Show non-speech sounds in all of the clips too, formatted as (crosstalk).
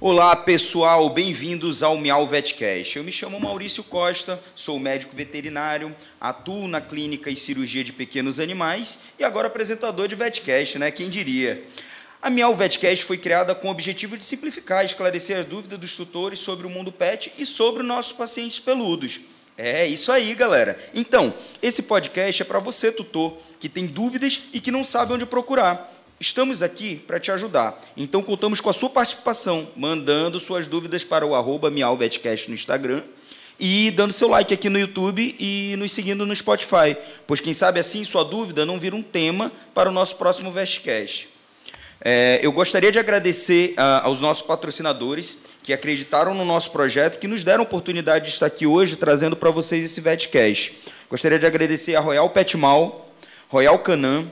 Olá pessoal, bem-vindos ao Miau Vetcast. Eu me chamo Maurício Costa, sou médico veterinário, atuo na clínica e cirurgia de pequenos animais e agora apresentador de Vetcast, né? Quem diria? A Miau Vetcast foi criada com o objetivo de simplificar e esclarecer as dúvidas dos tutores sobre o mundo pet e sobre os nossos pacientes peludos. É isso aí, galera. Então, esse podcast é para você, tutor, que tem dúvidas e que não sabe onde procurar. Estamos aqui para te ajudar. Então contamos com a sua participação, mandando suas dúvidas para o arroba no Instagram e dando seu like aqui no YouTube e nos seguindo no Spotify, pois quem sabe assim sua dúvida não vira um tema para o nosso próximo Vestcast. É, eu gostaria de agradecer uh, aos nossos patrocinadores que acreditaram no nosso projeto, que nos deram a oportunidade de estar aqui hoje trazendo para vocês esse Vetcast. Gostaria de agradecer a Royal Petmal, Royal Canan,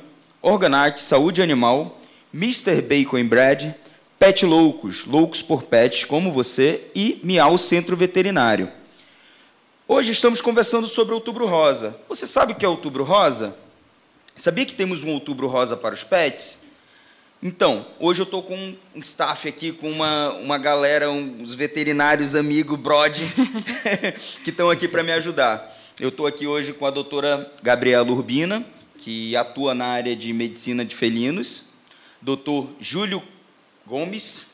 Organite, Saúde Animal, Mr. Bacon Bread, Pet Loucos, Loucos por Pets, como você, e Miau Centro Veterinário. Hoje estamos conversando sobre Outubro Rosa. Você sabe o que é Outubro Rosa? Sabia que temos um Outubro Rosa para os pets? Então, hoje eu estou com um staff aqui, com uma, uma galera, uns veterinários amigos, brode, (laughs) que estão aqui para me ajudar. Eu estou aqui hoje com a doutora Gabriela Urbina, que atua na área de medicina de felinos, doutor Júlio Gomes,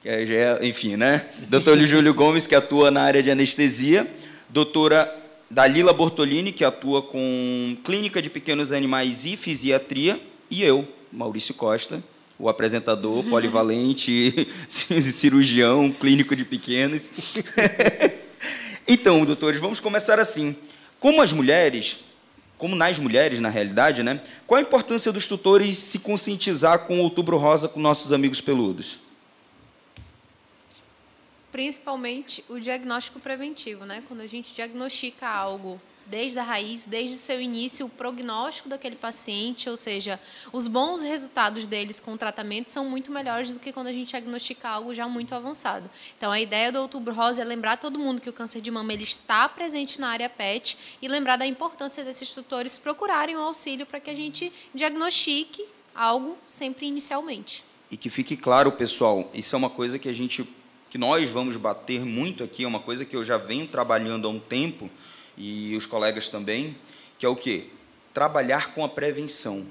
que é, enfim, né? Doutor (laughs) Júlio Gomes, que atua na área de anestesia, doutora Dalila Bortolini, que atua com clínica de pequenos animais e fisiatria, e eu, Maurício Costa, o apresentador (laughs) polivalente, (laughs) cirurgião, clínico de pequenos. então, doutores, vamos começar assim. Como as mulheres como nas mulheres, na realidade, né? Qual a importância dos tutores se conscientizar com o Outubro Rosa com nossos amigos peludos? Principalmente o diagnóstico preventivo, né? Quando a gente diagnostica algo desde a raiz, desde o seu início, o prognóstico daquele paciente, ou seja, os bons resultados deles com o tratamento são muito melhores do que quando a gente diagnostica algo já muito avançado. Então, a ideia do Outubro Rosa é lembrar todo mundo que o câncer de mama ele está presente na área PET e lembrar da importância desses tutores procurarem o auxílio para que a gente diagnostique algo sempre inicialmente. E que fique claro, pessoal, isso é uma coisa que a gente que nós vamos bater muito aqui, é uma coisa que eu já venho trabalhando há um tempo, e os colegas também, que é o quê? Trabalhar com a prevenção.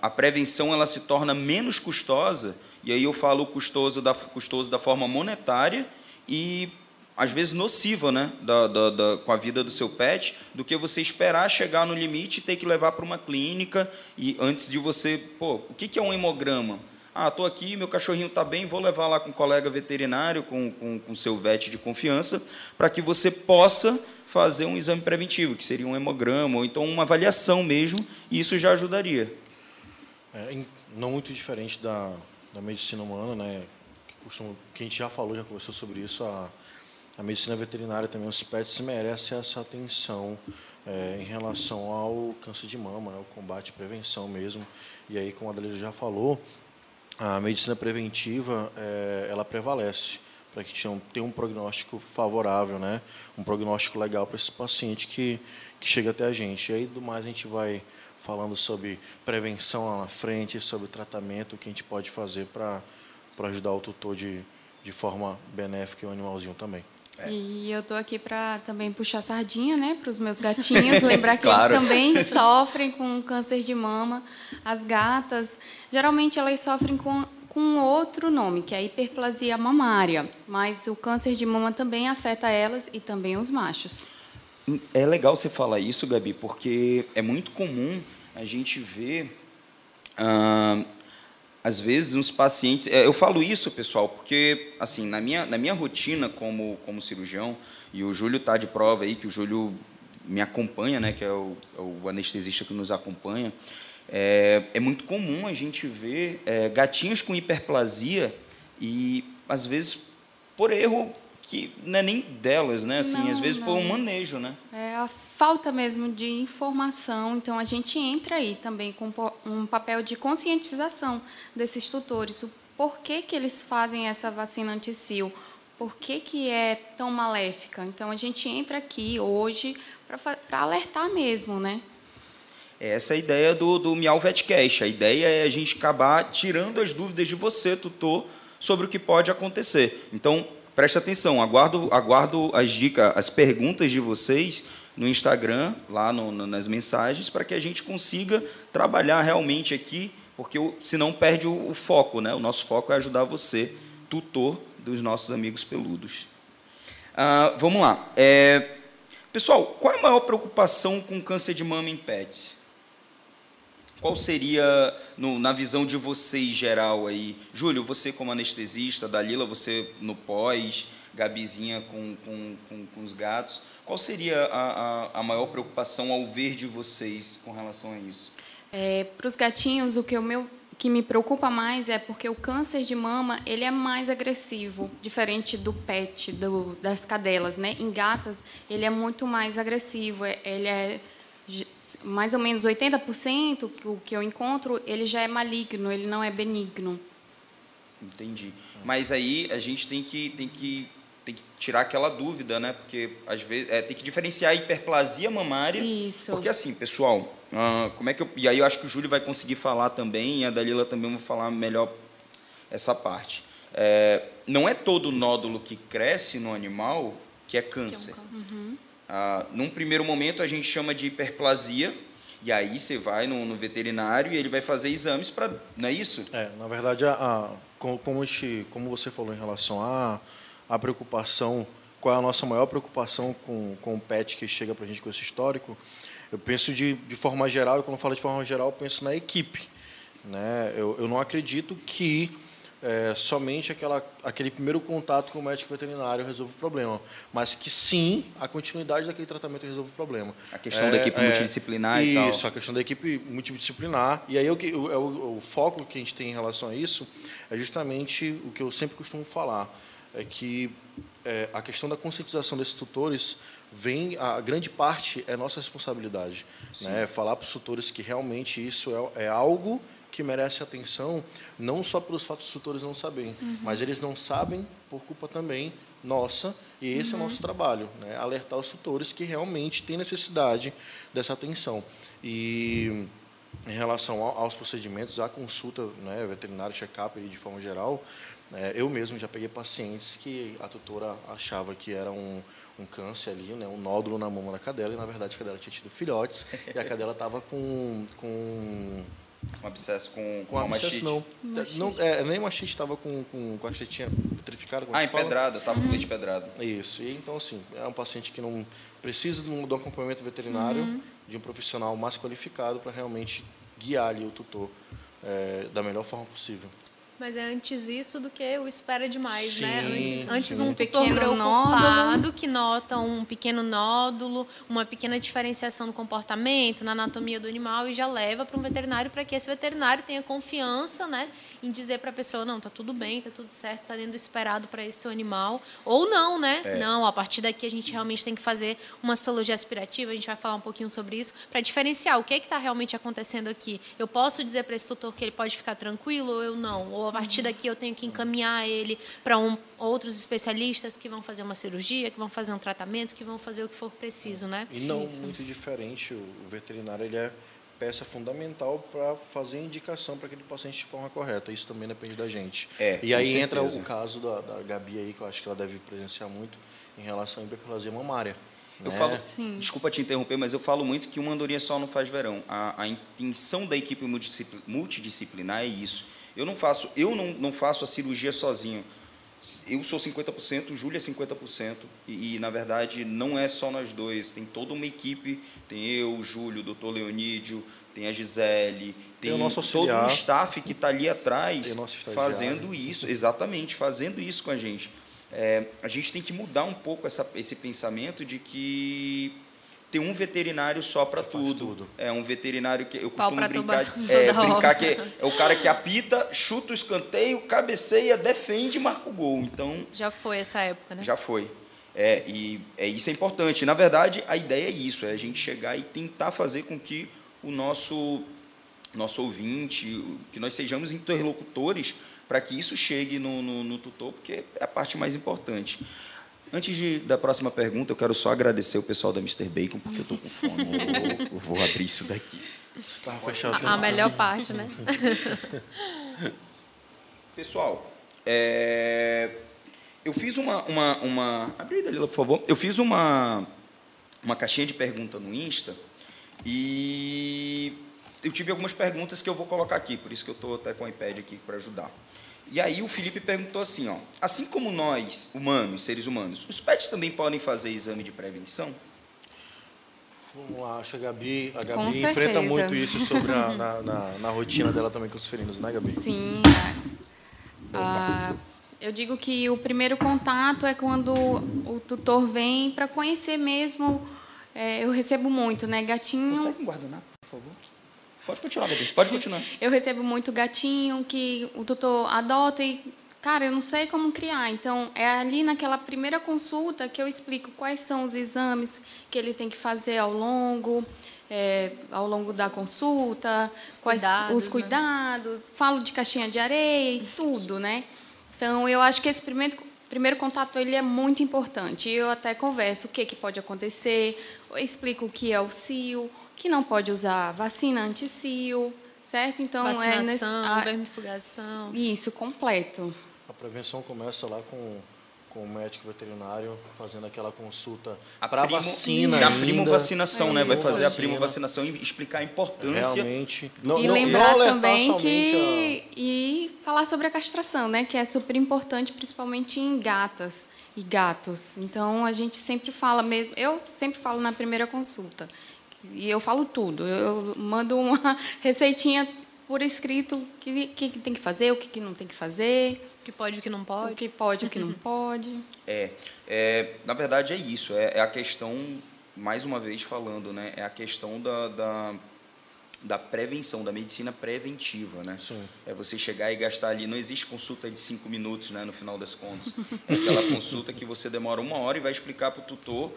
A prevenção ela se torna menos custosa, e aí eu falo custoso da, custoso da forma monetária e às vezes nociva né, da, da, da, com a vida do seu pet, do que você esperar chegar no limite e ter que levar para uma clínica e antes de você. Pô, o que, que é um hemograma? Ah, estou aqui, meu cachorrinho está bem, vou levar lá com um colega veterinário, com o com, com seu vet de confiança, para que você possa fazer um exame preventivo, que seria um hemograma, ou então uma avaliação mesmo, e isso já ajudaria. É, não muito diferente da, da medicina humana, né? Que, costuma, que a gente já falou, já conversou sobre isso, a, a medicina veterinária também, os pets merecem essa atenção é, em relação ao câncer de mama, né? o combate prevenção mesmo. E aí, como a Adelaide já falou, a medicina preventiva é, ela prevalece para que tenha um prognóstico favorável, né? um prognóstico legal para esse paciente que, que chega até a gente. E aí, do mais, a gente vai falando sobre prevenção lá na frente, sobre tratamento, o que a gente pode fazer para ajudar o tutor de, de forma benéfica e o animalzinho também. É. E eu estou aqui para também puxar sardinha, né, para os meus gatinhos, (laughs) lembrar que claro. eles também sofrem com câncer de mama. As gatas, geralmente elas sofrem com com outro nome, que é a hiperplasia mamária, mas o câncer de mama também afeta elas e também os machos. É legal você falar isso, Gabi, porque é muito comum a gente ver, ah, às vezes, uns pacientes. É, eu falo isso, pessoal, porque, assim, na minha, na minha rotina como, como cirurgião, e o Júlio está de prova aí, que o Júlio me acompanha, né, que é o, é o anestesista que nos acompanha. É, é muito comum a gente ver é, gatinhos com hiperplasia e, às vezes, por erro que não é nem delas, né? Assim, não, às vezes não. por um manejo, né? É a falta mesmo de informação. Então a gente entra aí também com um papel de conscientização desses tutores. O porquê que eles fazem essa vacina anti-sil? Por que, que é tão maléfica? Então a gente entra aqui hoje para alertar mesmo, né? Essa é a ideia do, do Miau Vetcast. A ideia é a gente acabar tirando as dúvidas de você, tutor, sobre o que pode acontecer. Então, preste atenção, aguardo, aguardo as dicas, as perguntas de vocês no Instagram, lá no, no, nas mensagens, para que a gente consiga trabalhar realmente aqui, porque senão perde o, o foco. Né? O nosso foco é ajudar você, tutor dos nossos amigos peludos. Ah, vamos lá. É, pessoal, qual é a maior preocupação com câncer de mama em pets? Qual seria, no, na visão de vocês geral aí? Júlio, você como anestesista, Dalila, você no pós, Gabizinha com, com, com, com os gatos. Qual seria a, a, a, maior preocupação ao ver de vocês com relação a isso? É, Para os gatinhos, o que, o meu, que me preocupa mais é porque o câncer de mama ele é mais agressivo, diferente do pet, do, das cadelas. Né? Em gatas, ele é muito mais agressivo, é, ele é mais ou menos 80% que o que eu encontro, ele já é maligno, ele não é benigno. Entendi. Mas aí a gente tem que, tem que tem que tirar aquela dúvida, né? Porque às vezes é, tem que diferenciar a hiperplasia mamária. Isso. Porque assim, pessoal, uh, como é que eu, e aí eu acho que o Júlio vai conseguir falar também, e a Dalila também vai falar melhor essa parte. É, não é todo nódulo que cresce no animal que é câncer. Que é um câncer. Uhum. Uh, num primeiro momento a gente chama de hiperplasia, e aí você vai no, no veterinário e ele vai fazer exames para. Não é isso? É, na verdade, a, a como, como, como você falou em relação a a preocupação, qual é a nossa maior preocupação com, com o pet que chega para a gente com esse histórico, eu penso de, de forma geral, e quando eu falo de forma geral, eu penso na equipe. Né? Eu, eu não acredito que é, somente aquela, aquele primeiro contato com o médico veterinário resolve o problema, mas que sim, a continuidade daquele tratamento resolve o problema. A questão é, da equipe é, multidisciplinar e tal. Isso, a questão da equipe multidisciplinar. E aí o, que, o, o, o foco que a gente tem em relação a isso é justamente o que eu sempre costumo falar é que é, a questão da conscientização desses tutores vem a grande parte é nossa responsabilidade né falar para os tutores que realmente isso é, é, algo que merece atenção não só pelos fatos dos tutores não saberem uhum. mas eles não sabem por culpa também nossa e esse uhum. é o nosso uhum. trabalho né? alertar os tutores que realmente têm necessidade dessa atenção e em relação aos procedimentos, a consulta né, veterinária, check-up de forma geral, é, eu mesmo já peguei pacientes que a tutora achava que era um, um câncer ali, né, um nódulo na mama da cadela, e na verdade a cadela tinha tido filhotes, e a cadela estava com, com um abscesso com, com, com uma mastite? Não, mastite. não é, nem mastite, estava com, com, com a tetinha petrificada. Ah, empedrada, estava uhum. com leite pedrado. Isso, e então assim, é um paciente que não precisa de um, de um acompanhamento veterinário, uhum. de um profissional mais qualificado para realmente guiar ali o tutor é, da melhor forma possível. Mas é antes isso do que o espera demais, né? sim, né? Antes, antes um pequeno preocupado que nota um pequeno nódulo, uma pequena diferenciação no comportamento, na anatomia do animal e já leva para um veterinário para que esse veterinário tenha confiança, né, em dizer para a pessoa não, tá tudo bem, tá tudo certo, tá dentro do esperado para esse teu animal, ou não, né? É. Não, a partir daqui a gente realmente tem que fazer uma citologia aspirativa, a gente vai falar um pouquinho sobre isso para diferenciar o que é que está realmente acontecendo aqui. Eu posso dizer para esse tutor que ele pode ficar tranquilo ou eu não, ou a partir daqui eu tenho que encaminhar ele para um, outros especialistas que vão fazer uma cirurgia, que vão fazer um tratamento, que vão fazer o que for preciso, né? E não Isso. muito diferente, o veterinário ele é peça fundamental para fazer indicação para aquele paciente de forma correta. Isso também depende da gente. É, e aí entra o caso da, da Gabi aí, que eu acho que ela deve presenciar muito em relação à hiperplasia mamária. Eu né? falo, Sim. desculpa te interromper, mas eu falo muito que uma andorinha só não faz verão. A, a intenção da equipe multidisciplinar é isso eu não faço, eu não, não faço a cirurgia sozinho. Eu sou 50%, o Júlio é 50%, e, e, na verdade não é só nós dois, tem toda uma equipe, tem eu, o Júlio, o doutor Leonídio, tem a Gisele, tem, tem todo um staff que está ali atrás fazendo isso, exatamente, fazendo isso com a gente. É, a gente tem que mudar um pouco essa, esse pensamento de que tem um veterinário só para tudo. tudo. É um veterinário que eu costumo brincar, (laughs) é, brincar que é o cara que apita, chuta o escanteio, cabeceia, defende, marca o gol. Então já foi essa época, né? Já foi. É, e é isso é importante. Na verdade, a ideia é isso, é a gente chegar e tentar fazer com que o nosso nosso ouvinte, que nós sejamos interlocutores para que isso chegue no, no, no tutor, porque é a parte mais importante. Antes de, da próxima pergunta, eu quero só agradecer o pessoal da Mr. Bacon, porque eu estou com fome. eu, eu vou abrir isso daqui. A, a melhor parte, né? (laughs) Pessoal, É, eu fiz uma, uma, uma. Abre aí, Dalila, por favor. Eu fiz uma, uma caixinha de pergunta no Insta e eu tive algumas perguntas que eu vou colocar aqui, por isso que eu estou até com o iPad aqui para ajudar. E aí o Felipe perguntou assim, ó, assim como nós, humanos, seres humanos, os pets também podem fazer exame de prevenção? Vamos lá, acho que a Gabi, a Gabi enfrenta muito isso sobre a, na, na, (laughs) na, rotina dela também com os felinos, né, Gabi? Sim. Ah, eu digo que o primeiro contato é quando o tutor vem para conhecer mesmo. É, eu recebo muito, né, gatinho. Consegue guardanapo, por favor? Pode continuar, Gabi. Pode continuar. eu recebo muito gatinho que o tutor adota e cara, eu não sei como criar. Então, é ali naquela primeira consulta que eu explico quais são os exames que ele tem que fazer ao longo, é, ao longo da consulta, os quais cuidados, os cuidados. Né? Falo de caixinha de areia e tudo, né? Então, eu acho que esse primeiro primeiro contato ele é muito importante. Eu até converso o que, que pode acontecer, explico o que é o CIO, que não pode usar vacina anti-CIO, certo? Então Vacinação, é nesse, a, vermifugação. Isso completo. A prevenção começa lá com, com o médico veterinário fazendo aquela consulta para vacina. Da primo vacinação, é né? Vai fazer a primo vacinação e explicar a importância. Realmente. Não, e não, lembrar não também que. A... E falar sobre a castração, né? Que é super importante, principalmente em gatas e gatos. Então a gente sempre fala mesmo. Eu sempre falo na primeira consulta. E eu falo tudo. Eu mando uma (laughs) receitinha por escrito o que, que, tem que fazer, o que, que não tem que fazer que pode e o que não pode. O que pode e o que não (laughs) pode. É, é, na verdade é isso, é, é, a questão, mais uma vez falando, né, é a questão da, da, da prevenção, da medicina preventiva, né? Sim. É você chegar e gastar ali, não existe consulta de cinco minutos, né, no final das contas. É aquela consulta que você demora uma hora e vai explicar para o tutor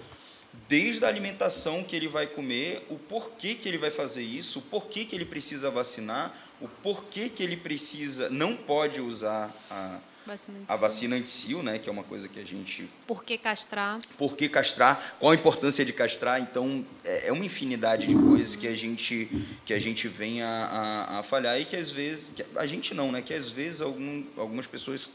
desde a alimentação que ele vai comer, o porquê que ele vai fazer isso, o porquê que ele precisa vacinar, o porquê que ele precisa, não pode usar a, vacina a vacina anti-sil, né, que é uma coisa que a gente... Por que castrar? Por que castrar? Qual a importância de castrar? Então, é, é uma infinidade de coisas que a gente, que a gente vem a, a, a falhar e que às vezes... Que a gente não, né? Que às vezes algum, algumas pessoas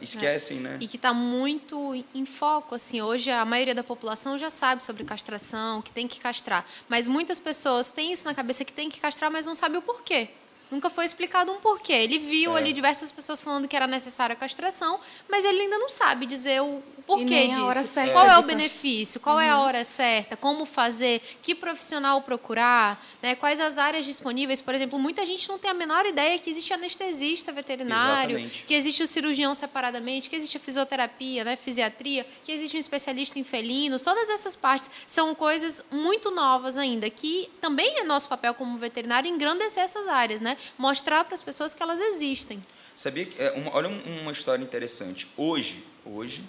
esquecem, é. né? E que está muito em foco, assim, hoje a maioria da população já sabe sobre castração, que tem que castrar, mas muitas pessoas têm isso na cabeça que tem que castrar, mas não sabe o porquê. Nunca foi explicado um porquê. Ele viu é. ali diversas pessoas falando que era necessária a castração, mas ele ainda não sabe dizer o porquê disso. Qual é o benefício? Qual uhum. é a uhum. hora certa? Como fazer? Que profissional procurar? Né? Quais as áreas disponíveis? Por exemplo, muita gente não tem a menor ideia que existe anestesista veterinário, Exatamente. que existe o cirurgião separadamente, que existe a fisioterapia, né? fisiatria, que existe um especialista em felinos. Todas essas partes são coisas muito novas ainda, que também é nosso papel como veterinário engrandecer essas áreas, né? mostrar para as pessoas que elas existem. Sabia que, é, uma, olha uma história interessante. Hoje, hoje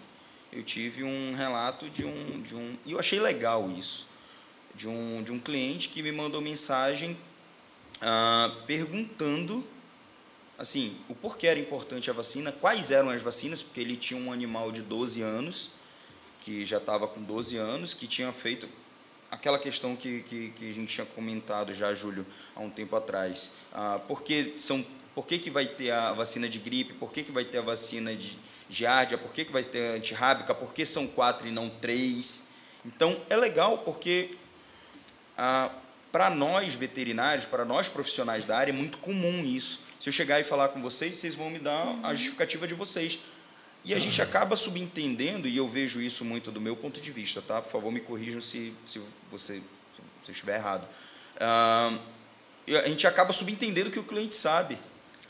eu tive um relato de um, de um e eu achei legal isso, de um, de um cliente que me mandou mensagem ah, perguntando assim, o porquê era importante a vacina, quais eram as vacinas, porque ele tinha um animal de 12 anos, que já estava com 12 anos, que tinha feito aquela questão que, que, que, a gente tinha comentado já, Júlio, há um tempo atrás. Ah, por que, são, por que, que vai ter a vacina de gripe? Por que, que vai ter a vacina de giardia? Por que, que vai ter antirrábica? Por que são quatro e não três? Então, é legal porque ah, para nós veterinários, para nós profissionais da área, é muito comum isso. Se eu chegar e falar com vocês, vocês vão me dar a justificativa de vocês. E a gente acaba subentendendo, e eu vejo isso muito do meu ponto de vista, tá? Por favor, me corrijam se, se, você, se eu estiver errado. Uh, a gente acaba subentendendo que o cliente sabe.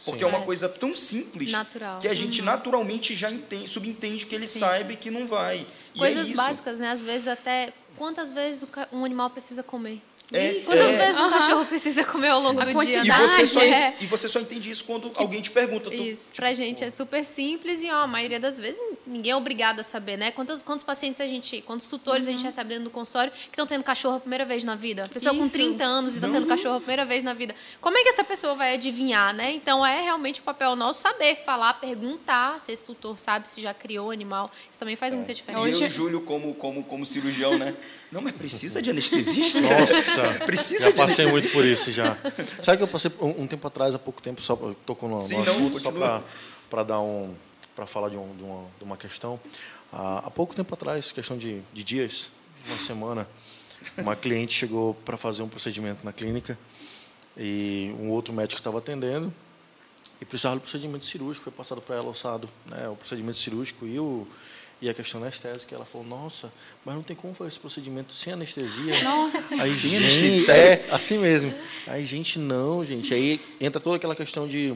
Porque Sim. é uma coisa tão simples Natural. que a gente uhum. naturalmente já entende, subentende que ele Sim. saiba que não vai. E é Coisas é básicas, né? Às vezes até quantas vezes um animal precisa comer. É, Quantas é. vezes um cachorro precisa comer ao longo a do dia? E você, só, é. e você só entende isso quando que, alguém te pergunta. Tu, isso, tipo, pra gente é super simples e ó, a maioria das vezes ninguém é obrigado a saber, né? Quantos, quantos pacientes a gente, quantos tutores uhum. a gente uhum. recebe dentro do consultório que estão tendo cachorro a primeira vez na vida? Pessoa isso. com 30 anos e está tendo cachorro a primeira vez na vida. Como é que essa pessoa vai adivinhar, né? Então é realmente o papel nosso saber, falar, perguntar se esse tutor sabe se já criou animal. Isso também faz é. muita diferença. E eu e Júlio, como, como, como cirurgião, né? (laughs) Não, mas precisa de anestesista? Nossa, (laughs) precisa já passei muito por isso já. Sabe que eu passei um, um, tempo atrás, há pouco tempo, só tocou no, Sim, no assunto, só para dar um, para falar de, um, de, uma, de uma questão. Há, há pouco tempo atrás, questão de, de dias, uma semana, uma cliente chegou para fazer um procedimento na clínica e um outro médico estava atendendo e precisava do procedimento cirúrgico, foi passado para ela ossado, né, o procedimento cirúrgico e o e a questão anestésica, ela falou, nossa, mas não tem como fazer esse procedimento sem anestesia. Nossa, sim. Aí, sim, gente, é, assim mesmo. Aí, gente, não, gente. Aí entra toda aquela questão de,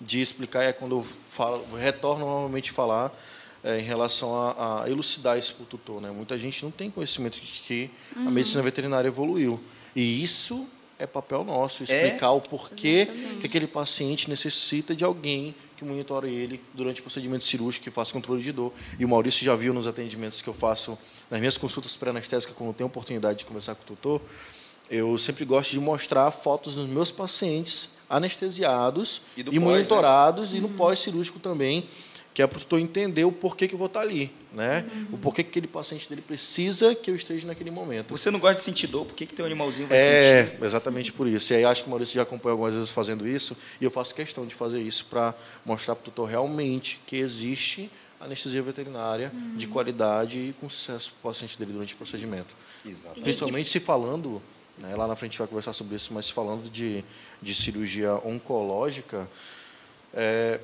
de explicar, é quando eu falo, retorno novamente falar é, em relação a, a, elucidar isso para o tutor. Né? Muita gente não tem conhecimento de que uhum. a medicina veterinária evoluiu. E isso é papel nosso explicar é? o porquê Exatamente. que aquele paciente necessita de alguém que monitore ele durante o procedimento cirúrgico, que faça controle de dor. E o Maurício já viu nos atendimentos que eu faço, nas minhas consultas pré-anestésicas, quando eu tenho oportunidade de conversar com o tutor, eu sempre gosto de mostrar fotos dos meus pacientes anestesiados e, e pós, monitorados, né? e no uhum. pós-cirúrgico também, que é para o tutor entender o porquê que eu vou estar ali, né? Uhum. O porquê que aquele paciente dele precisa que eu esteja naquele momento. Você não gosta de sentir dor, por que, que teu animalzinho vai é, sentir? É, exatamente por isso. E aí acho que o Maurício já acompanhou algumas vezes fazendo isso, e eu faço questão de fazer isso para mostrar para o tutor realmente que existe anestesia veterinária uhum. de qualidade e com sucesso para o paciente dele durante o procedimento. Exatamente. Principalmente se falando, né, lá na frente a gente vai conversar sobre isso, mas falando de, de cirurgia oncológica, é,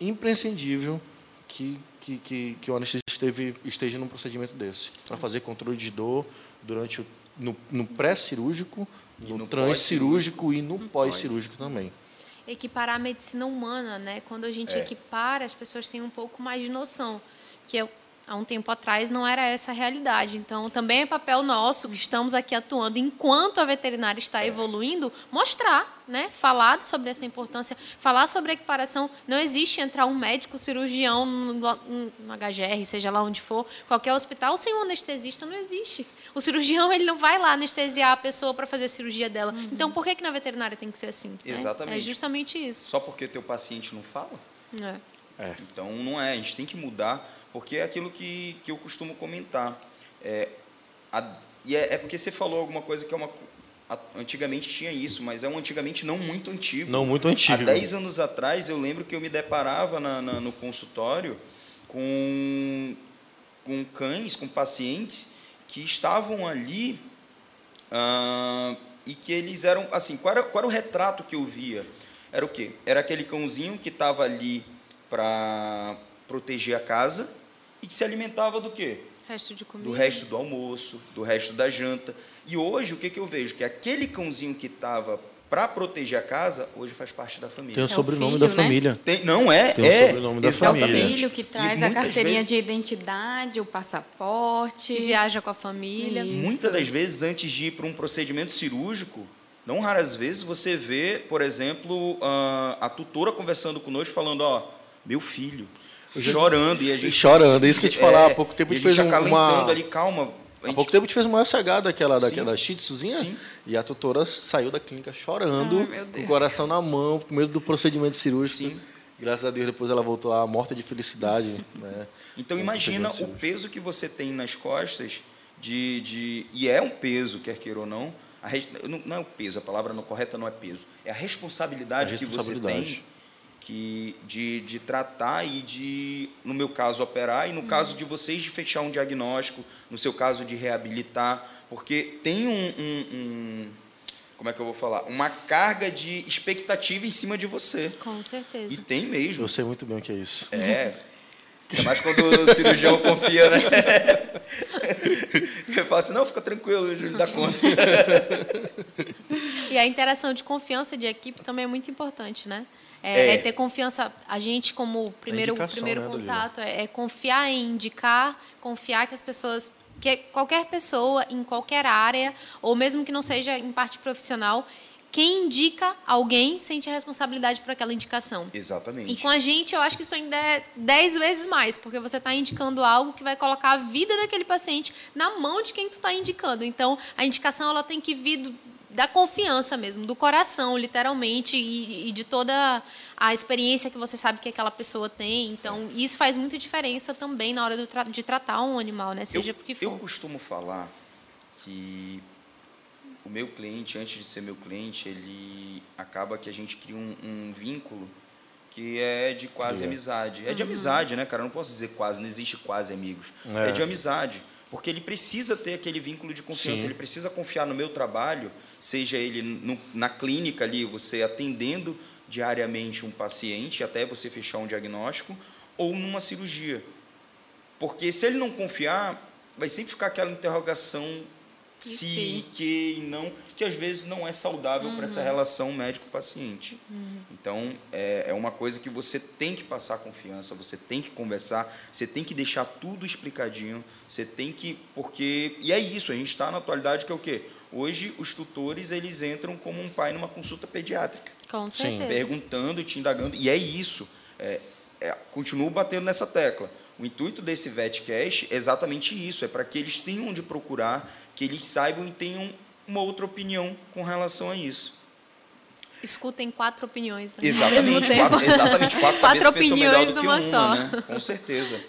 imprescindível que, que, que, que o anestesista esteve, esteja num procedimento desse, para fazer controle de dor durante o, no, no pré-cirúrgico, no, no transcirúrgico e no pós-cirúrgico também. Equiparar a medicina humana, né? Quando a gente é. equipara, as pessoas têm um pouco mais de noção. Que eu, há um tempo atrás não era essa a realidade. Então, também é papel nosso, que estamos aqui atuando enquanto a veterinária está evoluindo, mostrar, né? falar sobre essa importância, falar sobre a equiparação. Não existe entrar um médico cirurgião no, HGR, seja lá onde for, qualquer hospital, sem um anestesista, não existe. O cirurgião ele não vai lá anestesiar a pessoa para fazer a cirurgia dela. Uhum. Então, por que, que na veterinária tem que ser assim? Né? Exatamente. É justamente isso. Só porque teu paciente não fala? É. É. Então, não é. A gente tem que mudar porque é aquilo que, que eu costumo comentar. É, a, e é, é, porque você falou alguma coisa que é uma. A, antigamente tinha isso, mas é um antigamente não muito antigo. Não muito antigo. Há 10 anos atrás, eu lembro que eu me deparava na, na, no consultório com, com cães, com pacientes que estavam ali ah, e que eles eram. Assim, qual era, qual era o retrato que eu via? Era o quê? Era aquele cãozinho que estava ali para proteger a casa e que se alimentava do quê? Resto de comida. Do resto do almoço, do resto da janta. E hoje o que, que eu vejo? Que aquele cãozinho que estava para proteger a casa, hoje faz parte da família. Tem o é sobrenome o filho, da né? família. Tem, não é? Tem é, o sobrenome da família. É o filho que traz a carteirinha vezes, de identidade, o passaporte. Que viaja com a família. Isso. Muitas das vezes, antes de ir para um procedimento cirúrgico, não raras vezes você vê, por exemplo, a, a tutora conversando conosco, falando, ó, meu filho, chorando. E a gente, chorando, é isso que eu te falar. É, há pouco tempo a gente fez uma... ali, calma. Há pouco tempo a gente fez uma chegada daquela, daquela da Shih Tzuzinha, Sim. e a tutora saiu da clínica chorando, Ai, com o coração na mão, com medo do procedimento cirúrgico. Sim. Graças a Deus, depois ela voltou lá morta de felicidade. Né, então, imagina o peso que você tem nas costas, de, de e é um peso, quer queira ou não, a, não é o peso, a palavra não, correta não é peso, é a responsabilidade, a responsabilidade. que você tem que de, de tratar e de, no meu caso, operar, e no uhum. caso de vocês, de fechar um diagnóstico, no seu caso, de reabilitar, porque tem um, um, um como é que eu vou falar? Uma carga de expectativa em cima de você. Com certeza. E tem mesmo. Eu sei muito bem o que é isso. É. Ainda mais quando o cirurgião confia, né? (laughs) Eu falo assim, não, fica tranquilo, ele dá conta. (laughs) E a interação de confiança de equipe também é muito importante, né? É, é. é ter confiança, a gente como primeiro, primeiro né, contato, é, é confiar em indicar, confiar que as pessoas que qualquer pessoa em qualquer área, ou mesmo que não seja em parte profissional, quem indica alguém sente a responsabilidade por aquela indicação. Exatamente. E com a gente, eu acho que isso ainda é dez vezes mais, porque você está indicando algo que vai colocar a vida daquele paciente na mão de quem tu está indicando. Então, a indicação ela tem que vir do, da confiança mesmo, do coração, literalmente, e, e, de toda a experiência que você sabe que aquela pessoa tem. Então, isso faz muita diferença também na hora tra de tratar um animal, né? Seja eu, porque for. Eu costumo falar que o meu cliente, antes de ser meu cliente, ele acaba que a gente cria um, um vínculo que é de quase é. amizade. É de uhum. amizade, né, cara? Eu não posso dizer quase, não existe quase amigos. É, é de amizade. Porque ele precisa ter aquele vínculo de confiança, Sim. ele precisa confiar no meu trabalho, seja ele no, na clínica ali, você atendendo diariamente um paciente, até você fechar um diagnóstico, ou numa cirurgia. Porque se ele não confiar, vai sempre ficar aquela interrogação se, que e não, que às vezes não é saudável uhum. para essa relação médico-paciente. Uhum. Então, é, é uma coisa que você tem que passar confiança, você tem que conversar, você tem que deixar tudo explicadinho, você tem que. Porque. E é isso, a gente está na atualidade que é o quê? Hoje, os tutores eles entram como um pai numa consulta pediátrica. Com certeza. Perguntando e te indagando. E é isso. É, é, continuo batendo nessa tecla o intuito desse VetCast é exatamente isso, é para que eles tenham onde procurar, que eles saibam e tenham uma outra opinião com relação a isso. Escutem quatro opiniões. Né? Exatamente, quatro, (laughs) exatamente, quatro, quatro opiniões numa uma, só. Né? Com certeza.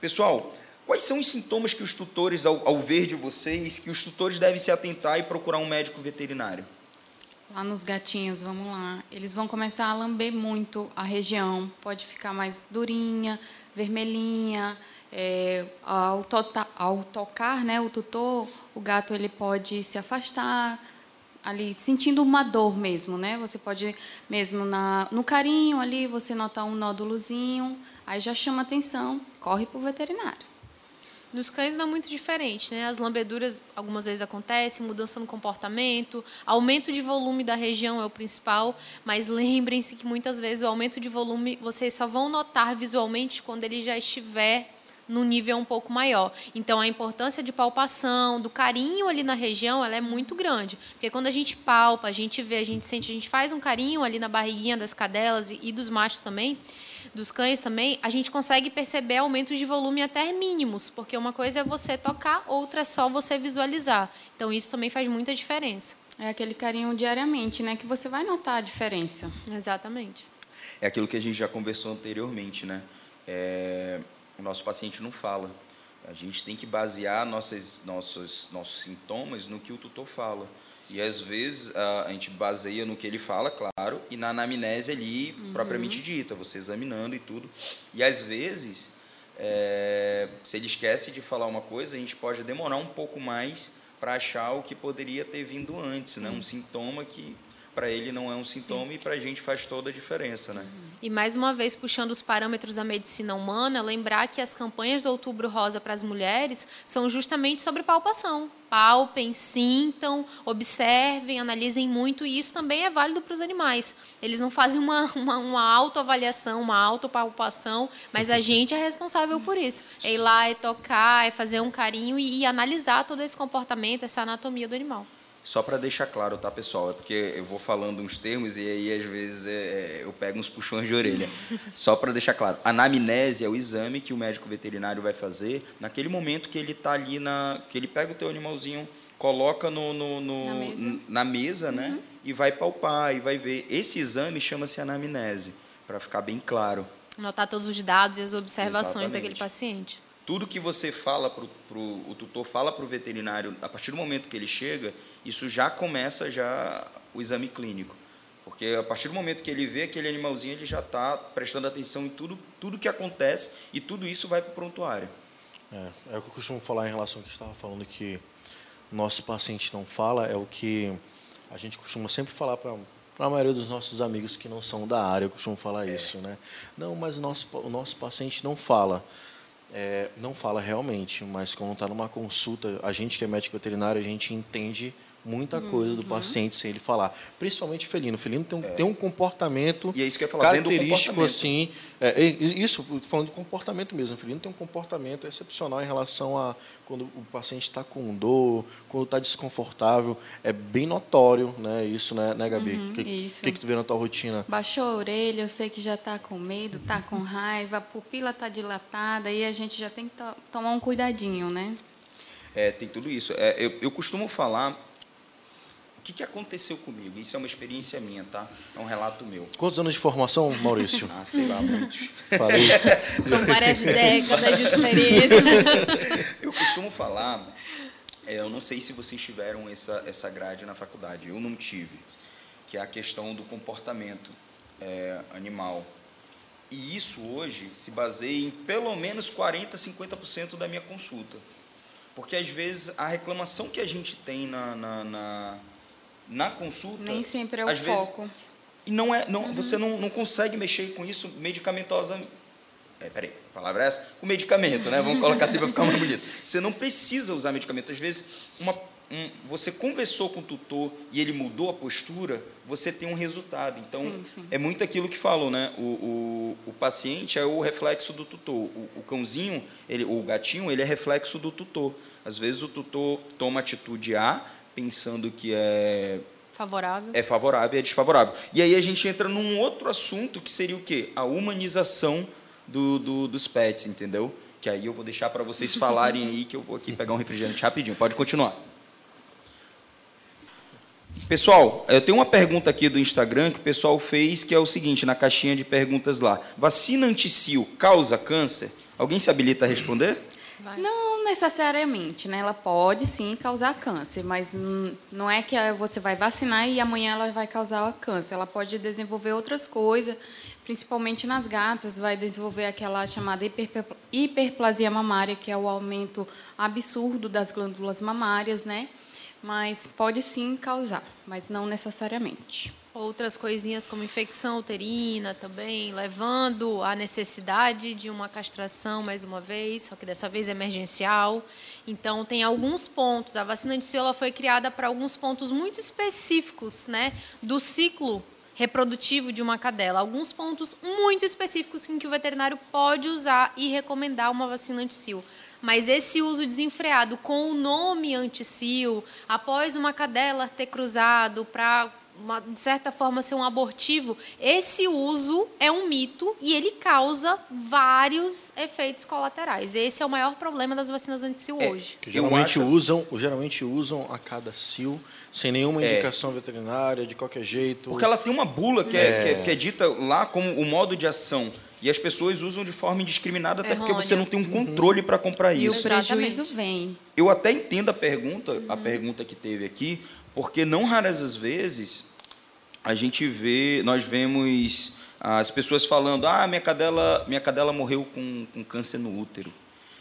Pessoal, quais são os sintomas que os tutores, ao, ao ver de vocês, que os tutores devem se atentar e procurar um médico veterinário? Lá nos gatinhos, vamos lá. Eles vão começar a lamber muito a região, pode ficar mais durinha, vermelhinha. É, ao, to tota, ao, tocar né, o tutor, o gato ele pode se afastar, ali sentindo uma dor mesmo, né? Você pode mesmo na, no carinho ali você notar um nódulozinho, aí já chama atenção, corre para o veterinário. Nos cães não é muito diferente, né? As lambeduras algumas vezes acontecem, mudança no comportamento, aumento de volume da região é o principal, mas lembrem-se que muitas vezes o aumento de volume vocês só vão notar visualmente quando ele já estiver no nível um pouco maior. Então, a importância de palpação, do carinho ali na região, ela é muito grande. Porque quando a gente palpa, a gente vê, a gente sente, a gente faz um carinho ali na barriguinha das cadelas e, e dos machos também, dos cães também, a gente consegue perceber aumentos de volume até mínimos, porque uma coisa é você tocar, outra é só você visualizar. Então isso também faz muita diferença. É aquele carinho diariamente, né, que você vai notar a diferença. Exatamente. É aquilo que a gente já conversou anteriormente, né? É, o nosso paciente não fala. A gente tem que basear nossas, nossos, nossos sintomas no que o tutor fala. E às vezes a, gente baseia no que ele fala, claro, e na anamnese ali uhum. propriamente dita, você examinando e tudo. E às vezes, é, se ele esquece de falar uma coisa, a gente pode demorar um pouco mais para achar o que poderia ter vindo antes, né? um sintoma que para ele não é um sintoma Sim. e para a gente faz toda a diferença, né? E mais uma vez puxando os parâmetros da medicina humana, lembrar que as campanhas do Outubro Rosa para as mulheres são justamente sobre palpação. Palpem, sintam, observem, analisem muito e isso também é válido para os animais. Eles não fazem uma, uma, uma autoavaliação, uma autopalpação, mas a (laughs) gente é responsável por isso. É ir lá, é tocar, é fazer um carinho e, e analisar todo esse comportamento, essa anatomia do animal. Só para deixar claro, tá, pessoal? É porque eu vou falando uns termos e aí às vezes é, é eu pego uns puxões de orelha. (laughs) Só para deixar claro, a anamnese é o exame que o médico veterinário vai fazer naquele momento que ele está ali na, que ele pega o teu animalzinho, coloca no, no, no na mesa, na mesa né? Uhum. E vai palpar e vai ver. Esse exame chama-se anamnese, para ficar bem claro. Anotar todos os dados e as observações Exatamente. daquele paciente tudo que você fala para o tutor fala para o veterinário a partir do momento que ele chega isso já começa já o exame clínico porque a partir do momento que ele vê aquele animalzinho ele já está prestando atenção em tudo tudo que acontece e tudo isso vai para o prontuário é, é o que eu costumo falar em relação ao que estava falando que nosso paciente não fala é o que a gente costuma sempre falar para para a maioria dos nossos amigos que não são da área, eu costumo falar é. isso, né? Não, mas o nosso, o nosso paciente não fala. É, não fala realmente, mas quando está numa consulta, a gente que é médico veterinário, a gente entende muita coisa uhum. do paciente sem ele falar. Principalmente felino. O felino tem um, é. tem um comportamento e é isso que eu falar, característico assim. É, é isso, falando de comportamento mesmo. O felino tem um comportamento excepcional em relação a quando o paciente está com dor, quando está desconfortável. É bem notório, né? Isso, né, né Gabi? O uhum, que, que, que tu vê na tua rotina? Baixou a orelha, eu sei que já está com medo, está com raiva, a pupila está dilatada e a gente já tem que to tomar um cuidadinho, né? É, tem tudo isso. É, eu, eu costumo falar que, que aconteceu comigo? Isso é uma experiência minha, tá? É um relato meu. Quantos anos de formação, Maurício? ah, sei lá, muitos. Falei. (laughs) São várias décadas de experiência. (laughs) eu costumo falar, é, eu não sei se vocês tiveram essa, essa grade na faculdade, eu não tive, que é a questão do comportamento é, animal, E isso hoje se baseia em pelo menos 40, 50% da minha consulta. Porque às vezes a reclamação que a gente tem na, na, na, na consulta. Nem sempre é o foco. Vezes, e não é, não, uhum. você não, não consegue mexer com isso medicamentosamente. É, peraí, a palavra é essa? Com medicamento, né? Vamos colocar assim para ficar mais bonito. (laughs) Você não precisa usar medicamento. Às vezes, uma, um, você conversou com o tutor e ele mudou a postura, você tem um resultado. Então, sim, sim. é muito aquilo que falou, né? O, o, o paciente é o reflexo do tutor. O, o cãozinho, ele, o gatinho, ele é reflexo do tutor. Às vezes o tutor toma atitude A, pensando que é favorável. É favorável e é desfavorável. E aí a gente entra num outro assunto que seria o quê? A humanização do, do dos pets, entendeu? Que aí eu vou deixar para vocês (laughs) falarem aí que eu vou aqui pegar um refrigerante rapidinho. Pode continuar. Pessoal, eu tenho uma pergunta aqui do Instagram que o pessoal fez, que é o seguinte, na caixinha de perguntas lá. Vacina anticil causa câncer? Alguém se habilita a responder? Vai. Não necessariamente, né? Ela pode sim causar câncer, mas não é que você vai vacinar e amanhã ela vai causar câncer. Ela pode desenvolver outras coisas, principalmente nas gatas, vai desenvolver aquela chamada hiperplasia mamária, que é o aumento absurdo das glândulas mamárias, né? Mas pode sim causar, mas não necessariamente outras coisinhas como infecção uterina também, levando à necessidade de uma castração mais uma vez, só que dessa vez emergencial. Então tem alguns pontos. A vacina de foi criada para alguns pontos muito específicos, né, do ciclo reprodutivo de uma cadela. Alguns pontos muito específicos em que o veterinário pode usar e recomendar uma vacina anticil. Mas esse uso desenfreado com o nome anticil, após uma cadela ter cruzado para uma, de certa forma, ser um abortivo, esse uso é um mito e ele causa vários efeitos colaterais. Esse é o maior problema das vacinas anti-sil é, hoje. Que geralmente, assim- usam, geralmente usam a cada sil, sem nenhuma é. indicação veterinária, de qualquer jeito. Porque ela tem uma bula que é, é. Que, é, que é dita lá como o modo de ação. E as pessoas usam de forma indiscriminada, até porque você não tem um controle uhum. para comprar isso. E o prejuízo vem. Eu até entendo a pergunta, uhum. a pergunta que teve aqui, porque não raras as vezes a gente vê, nós vemos as pessoas falando, ah, minha cadela, minha cadela morreu com, com câncer no útero.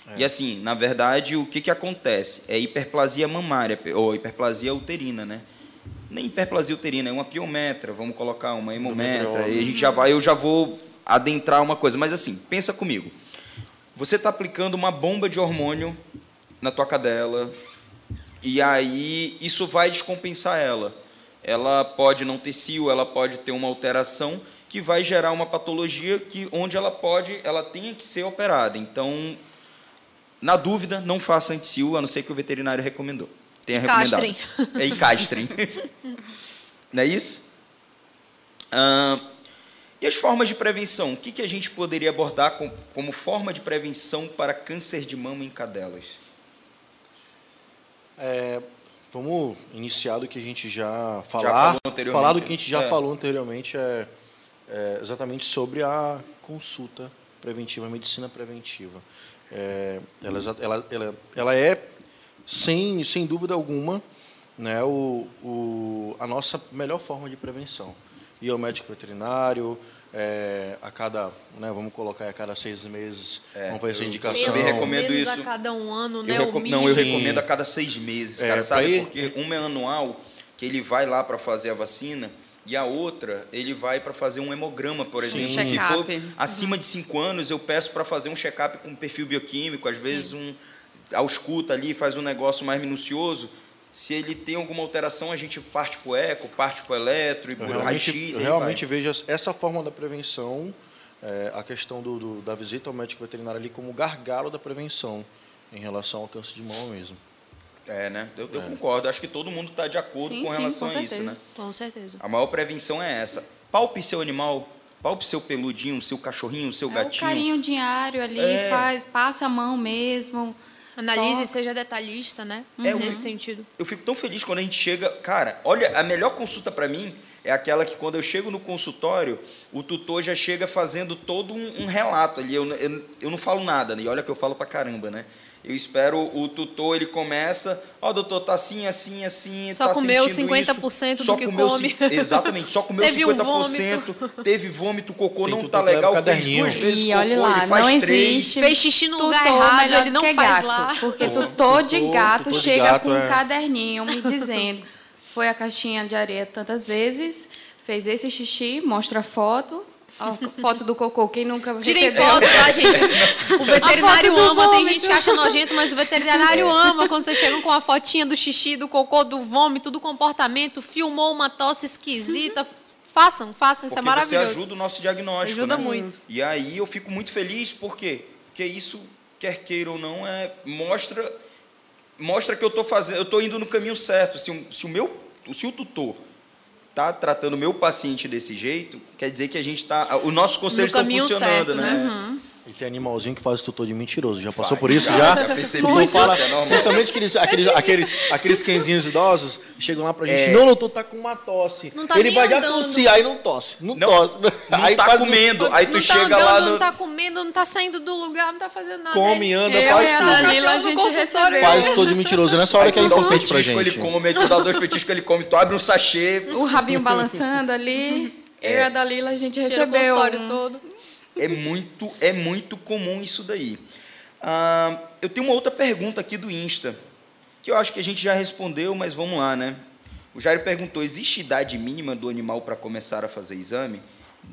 É. E assim, na verdade, o que, que acontece? É hiperplasia mamária, ou hiperplasia uterina, né? Nem hiperplasia uterina, é uma piometra, vamos colocar uma hemometra, e a gente já vai, eu já vou adentrar uma coisa. Mas assim, pensa comigo. Você está aplicando uma bomba de hormônio na tua cadela, e aí isso vai descompensar ela. Ela pode não ter cio, ela pode ter uma alteração que vai gerar uma patologia que onde ela pode, ela tenha que ser operada. Então, na dúvida, não faça anti-cio, a não ser que o veterinário recomendou. Tenha recomendado. Castrem. É, e castrem. (laughs) não é isso? Ah, e as formas de prevenção? O que, que a gente poderia abordar com, como forma de prevenção para câncer de mama em cadelas? É, vamos iniciar do que a gente já falar. Já falar do que a gente já é. falou anteriormente é, é, exatamente sobre a consulta preventiva, a medicina preventiva. É, ela, ela, ela, ela é, sem, sem dúvida alguma, né, o, o, a nossa melhor forma de prevenção. E o médico veterinário, é, a cada, né, vamos colocar a cada seis meses, é, vamos fazer essa indicação. Eu também recomendo isso. a cada um ano, né? Eu não, eu recomendo a cada seis meses, é, cara, sabe? Ir... Porque uma é anual, que ele vai lá para fazer a vacina, e a outra, ele vai para fazer um hemograma, por exemplo. Se for acima uhum. de cinco anos, eu peço para fazer um check-up com perfil bioquímico, às vezes Sim. um ausculta ali, faz um negócio mais minucioso se ele tem alguma alteração, a gente parte para o eco, parte para o eletro e raio-x. Eu realmente vejo essa forma da prevenção, é, a questão do, do, da visita ao médico veterinário ali como gargalo da prevenção em relação ao câncer de mama mesmo. É, né? Eu, eu é. concordo. Acho que todo mundo está de acordo sim, com relação sim, com a isso, né? Com certeza. A maior prevenção é essa. Palpe seu animal, palpe seu peludinho, seu cachorrinho, seu é gatinho. Um carinho diário ali, é. faz, passa a mão mesmo. Analise e seja detalhista, né? É, Nesse fico, sentido. Eu fico tão feliz quando a gente chega. Cara, olha, a melhor consulta para mim é aquela que quando eu chego no consultório, o tutor já chega fazendo todo um, um relato ali. Eu, eu, eu, não falo nada, né? e olha que eu falo pra caramba, né? Eu espero o tutor, ele começa, ó, oh, doutor, tá assim, assim, assim, só tá comeu 50% isso, do só que comeu, come. Exatamente, só comeu teve 50%, um vômito. teve vômito, cocô Tem não tá legal, fez duas vezes e cocô, olha lá, ele faz não três. existe Fez xixi no lugar errado, ele não faz gato, lá. Porque Tutor- tutor de gato tutor de chega gato com um é- caderninho me dizendo, foi a caixinha de areia tantas vezes, fez esse xixi, mostra a foto, a foto do cocô, quem nunca Tirem recebeu? foto, tá, gente? (laughs) O veterinário ama, tem gente que acha nojento, mas o veterinário ama quando você chega com a fotinha do xixi, do cocô, do vômito, do comportamento, filmou uma tosse esquisita. Façam, façam, isso Porque é maravilhoso. você ajuda o nosso diagnóstico, Ajuda né? muito. E aí eu fico muito feliz, por quê? Porque isso, quer queira ou não, é, mostra, mostra que eu estou fazendo, eu estou indo no caminho certo. Se, o- se o meu, se o tutor está tratando o meu paciente desse jeito, quer dizer que a gente está, o nosso conselho está funcionando, certo, né? E tem animalzinho que faz tutor de mentiroso. Já passou Vai, por isso? já, Já? já percebi isso, fala, isso é. Principalmente aqueles, aqueles, aqueles, aqueles cãezinhos idosos chegam lá pra gente. É. Não, doutor, tá com uma tosse. Não tá Ele vai já andando. tossir, aí não tosse. Não, Não, tosse. Não (laughs) aí tá faz- comendo, aí tu não tá chega andando, lá no... não tá comendo, não tá saindo do lugar, não tá fazendo nada. Come, É anda, eu faz a tudo. Dalila, a A gente gente recebeu. Faz tutor de mentiroso. Nessa hora Aí que é dá um importante pra petisco, ele gente. come, aí tu dá dois petiscos, ele come, tu abre um sachê, O rabinho balançando ali, eu e a Dalila, a gente o recebeu consultório um- todo. É muito, é muito comum isso daí. Ah, eu tenho uma outra pergunta aqui do Insta, que eu acho que a gente já respondeu, mas vamos lá, né? O Jair perguntou: existe idade mínima do animal para começar a fazer exame?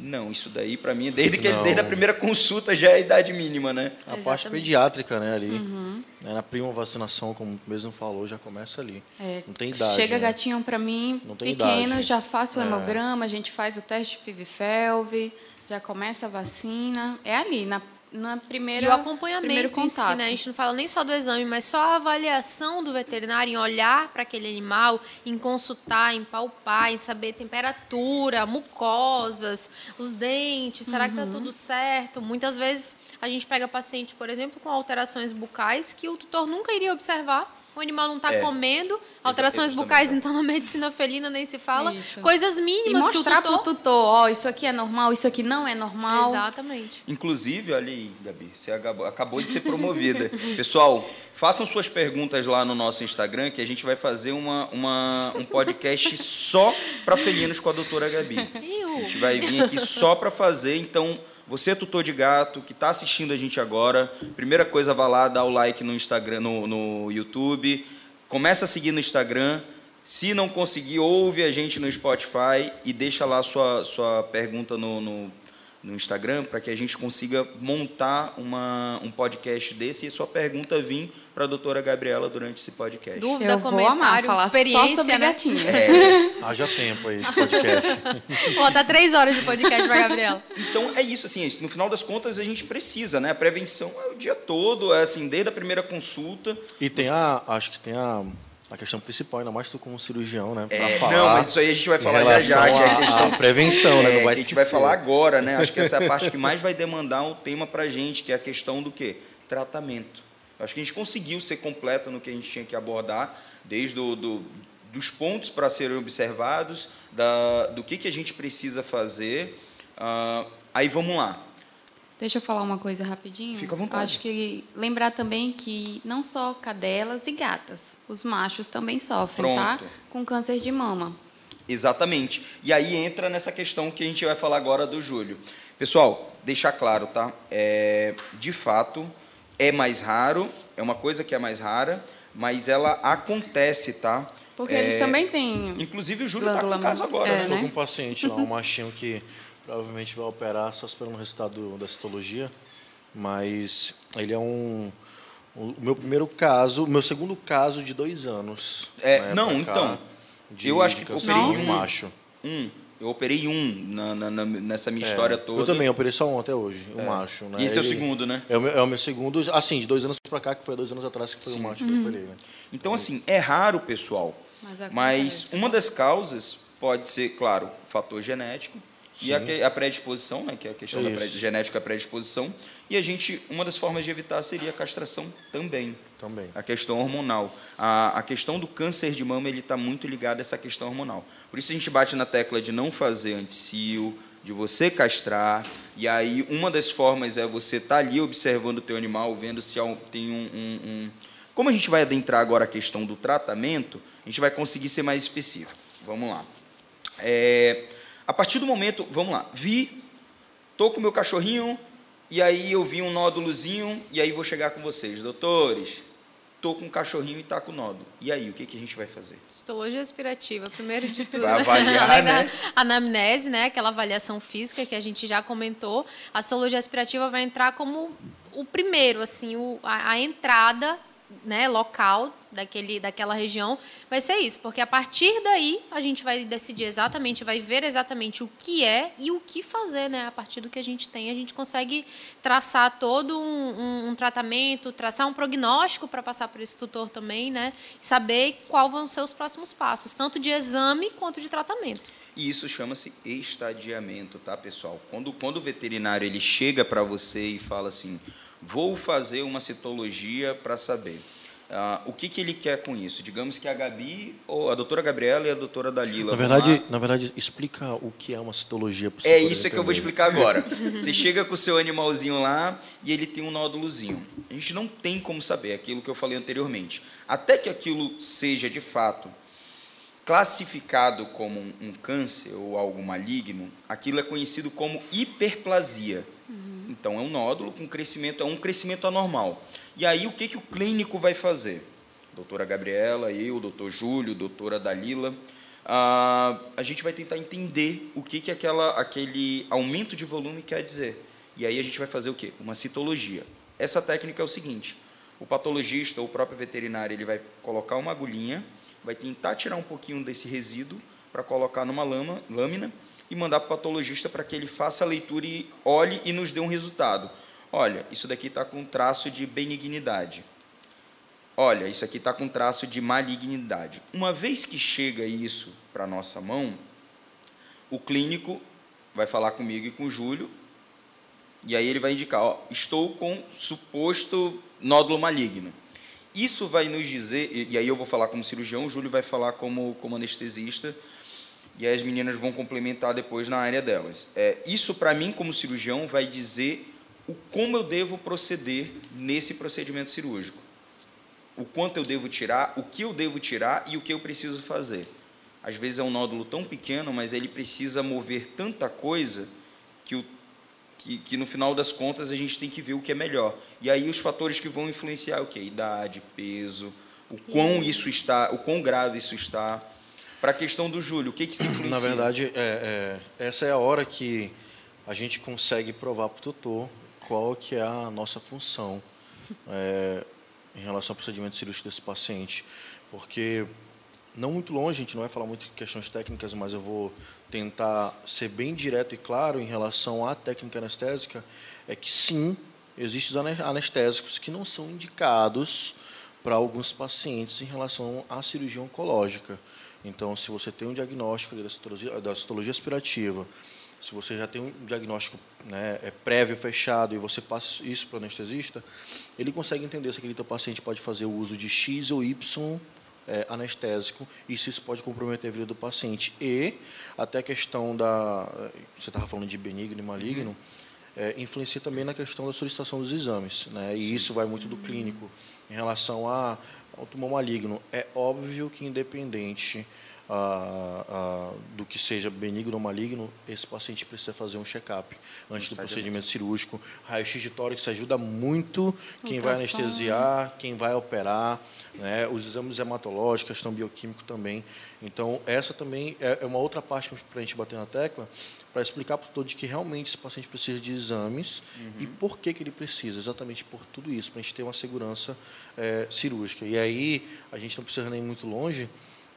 Não, isso daí para mim, desde, que, Não. desde a primeira consulta já é a idade mínima, né? A parte Exatamente. pediátrica, né, ali. Uhum. Né, na prima vacinação, como mesmo falou, já começa ali. É, Não tem idade. Chega né? gatinho para mim, pequeno, idade. já faço o É. hemograma, a gente faz o teste FIV-FeLV, já começa a vacina. É ali, na, na primeira E o acompanhamento em si, né? A gente não fala nem só do exame, mas só a avaliação do veterinário em olhar para aquele animal, em consultar, em palpar, em saber temperatura, mucosas, os dentes, será que está Uhum. tudo certo? Muitas vezes a gente pega paciente, por exemplo, com alterações bucais que o tutor nunca iria observar. O animal não está É. comendo, alterações bucais, então na medicina felina nem se fala. Isso. Coisas E mínimas que o mostrar pro tutor... tutor, ó, isso aqui é normal, isso aqui não é normal. Exatamente. Inclusive, olha aí, Gabi, você acabou, acabou de ser promovida. (laughs) Pessoal, façam suas perguntas lá no nosso Instagram, que a gente vai fazer uma, uma, um podcast só para felinos com a doutora Gabi. Iu. A gente vai vir aqui só para fazer, então você é tutor de gato que está assistindo a gente agora, primeira coisa vá lá, dá o like no Instagram, no, no YouTube, começa a seguir no Instagram. Se não conseguir, ouve a gente no Spotify e deixa lá sua, sua pergunta no, no, no Instagram para que a gente consiga montar uma, um podcast desse e sua pergunta vir para a doutora Gabriela durante esse podcast. Dúvida, Eu vou amar comentário, falar experiência, só sobre né? gatinhos. (laughs) Haja tempo aí de podcast. (laughs) Ó, tá três horas de podcast pra Gabriela. Então é isso, assim, no final das contas a gente precisa, né? A prevenção é o dia todo, é assim, desde a primeira consulta. E tem a, acho que tem a, a questão principal, ainda mais tu como cirurgião, né? É, falar não, mas isso aí a gente vai falar já já, que é a questão à prevenção, né? É, Não vai que a gente vai falar agora, né? Acho que essa é a parte que mais vai demandar um tema pra gente, que é a questão do quê? Tratamento. Acho que a gente conseguiu ser completa no que a gente tinha que abordar, desde o, do, dos pontos para serem observados, da, do que, que a gente precisa fazer. Ah, aí vamos lá. Deixa eu falar uma coisa rapidinho. Fica à vontade. Acho que lembrar também que não só cadelas e gatas, os machos também sofrem, tá? Pronto. Com câncer de mama. Exatamente. E aí entra nessa questão que a gente vai falar agora do Júlio. Pessoal, deixar claro, tá? É, de fato, é mais raro, é uma coisa que é mais rara, mas ela acontece, tá? Porque É, eles também têm. Inclusive o Júlio está com um caso agora, é, né? Estou né? com um paciente lá, um machinho que provavelmente vai operar, só esperando o resultado do- da citologia. Mas ele é um. O meu primeiro caso, o meu segundo caso de dois anos. É, né, não, então, de- eu acho que câncer operei um. macho. Um. Eu operei um na, na- na- nessa minha É, história toda. Eu também, eu operei só um até hoje, o macho. Né? E esse é o Ele- segundo, né? É o, meu, é o meu segundo, assim, de dois anos pra cá, que foi há dois anos atrás que foi o macho que eu operei, né? Então, assim, é raro, pessoal. Mas. Mas uma das causas pode ser, claro, fator genético. E a, a predisposição, né, que é a questão Isso. da genética, predisposição. E a gente, uma das formas de evitar seria a castração também. Também. A questão hormonal. A, a questão do câncer de mama ele está muito ligado a essa questão hormonal. Por isso a gente bate na tecla de não fazer anticio, de você castrar. E aí uma das formas é você estar tá ali observando o teu animal, vendo se tem um, um, um... Como a gente vai adentrar agora a questão do tratamento, a gente vai conseguir ser mais específico. Vamos lá. É, a partir do momento, vamos lá, vi, tô com meu cachorrinho e aí eu vi um nódulozinho e aí vou chegar com vocês, doutores. Tô com um cachorrinho e tá com nódulo. E aí, o que, que a gente vai fazer? Histologia aspirativa, primeiro de (laughs) tudo. Vai avaliar, né? Anamnese, né? Aquela avaliação física que a gente já comentou. A histologia aspirativa vai entrar como o primeiro, assim, o, a, a entrada né, local daquele, daquela região, vai ser isso, porque a partir daí a gente vai decidir exatamente, vai ver exatamente o que é e o que fazer, né? A partir do que a gente tem, a gente consegue traçar todo um, um, um tratamento, traçar um prognóstico para passar para esse tutor também, né? Saber qual vão ser os próximos passos, tanto de exame quanto de tratamento. E isso chama-se estadiamento, tá, pessoal? Quando, quando o veterinário ele chega para você e fala assim, vou fazer uma citologia para saber. Uh, o que, que ele quer com isso? Digamos que a Gabi, ou a doutora Gabriela e a doutora Dalila. Na verdade, na verdade explica o que é uma citologia. É isso que eu vou explicar agora. (laughs) Você chega com o seu animalzinho lá e ele tem um nódulozinho. A gente não tem como saber aquilo que eu falei anteriormente. Até que aquilo seja de fato classificado como um câncer ou algo maligno, aquilo é conhecido como hiperplasia. Então, é um nódulo com crescimento, é um crescimento anormal. E aí, o que, que o clínico vai fazer? Doutora Gabriela, eu, doutor Júlio, doutora Dalila, a, a gente vai tentar entender o que, que aquela, aquele aumento de volume quer dizer. E aí a gente vai fazer o quê? Uma citologia. Essa técnica é o seguinte: o patologista ou o próprio veterinário ele vai colocar uma agulhinha, vai tentar tirar um pouquinho desse resíduo para colocar numa lama, lâmina e mandar para o patologista para que ele faça a leitura e olhe e nos dê um resultado. Olha, isso daqui está com traço de benignidade. Olha, isso aqui está com traço de malignidade. Uma vez que chega isso para nossa mão, o clínico vai falar comigo e com o Júlio, e aí ele vai indicar, ó, estou com suposto nódulo maligno. Isso vai nos dizer, e aí eu vou falar como cirurgião, o Júlio vai falar como, como anestesista, e as meninas vão complementar depois na área delas. É, isso, para mim, como cirurgião, vai dizer o como eu devo proceder nesse procedimento cirúrgico. O quanto eu devo tirar, o que eu devo tirar e o que eu preciso fazer. Às vezes é um nódulo tão pequeno, mas ele precisa mover tanta coisa que, o, que, que no final das contas a gente tem que ver o que é melhor. E aí os fatores que vão influenciar o que? Idade, peso, o quão isso está, o quão grave isso está para a questão do Júlio, o que, que se (clears throat) influencia? Na verdade, é, é, essa é a hora que a gente consegue provar para o tutor qual que é a nossa função é, em relação ao procedimento cirúrgico desse paciente. Porque, não muito longe, a gente não vai falar muito de questões técnicas, mas eu vou tentar ser bem direto e claro em relação à técnica anestésica, é que sim, existem anestésicos que não são indicados para alguns pacientes em relação à cirurgia oncológica. Então, se você tem um diagnóstico da citologia, da citologia aspirativa, se você já tem um diagnóstico né, é prévio, fechado, e você passa isso para o anestesista, ele consegue entender se aquele teu paciente pode fazer o uso de X ou Y é, anestésico, e se isso pode comprometer a vida do paciente. E até a questão da. Você estava falando de benigno e maligno, uhum. é, influencia também na questão da solicitação dos exames. Né, e Sim. isso vai muito do clínico. Em relação a o tumor maligno, é óbvio que independente ah, ah, do que seja benigno ou maligno, esse paciente precisa fazer um check-up antes do procedimento cirúrgico. Raio-x de tórax ajuda muito quem vai anestesiar, quem vai operar, né? os exames hematológicos, questão bioquímica também. Então, essa também é, é uma outra parte para a gente bater na tecla, para explicar para todos que realmente esse paciente precisa de exames uhum. e por que, que ele precisa, exatamente por tudo isso, para a gente ter uma segurança é, cirúrgica. E aí, a gente não precisa nem muito longe,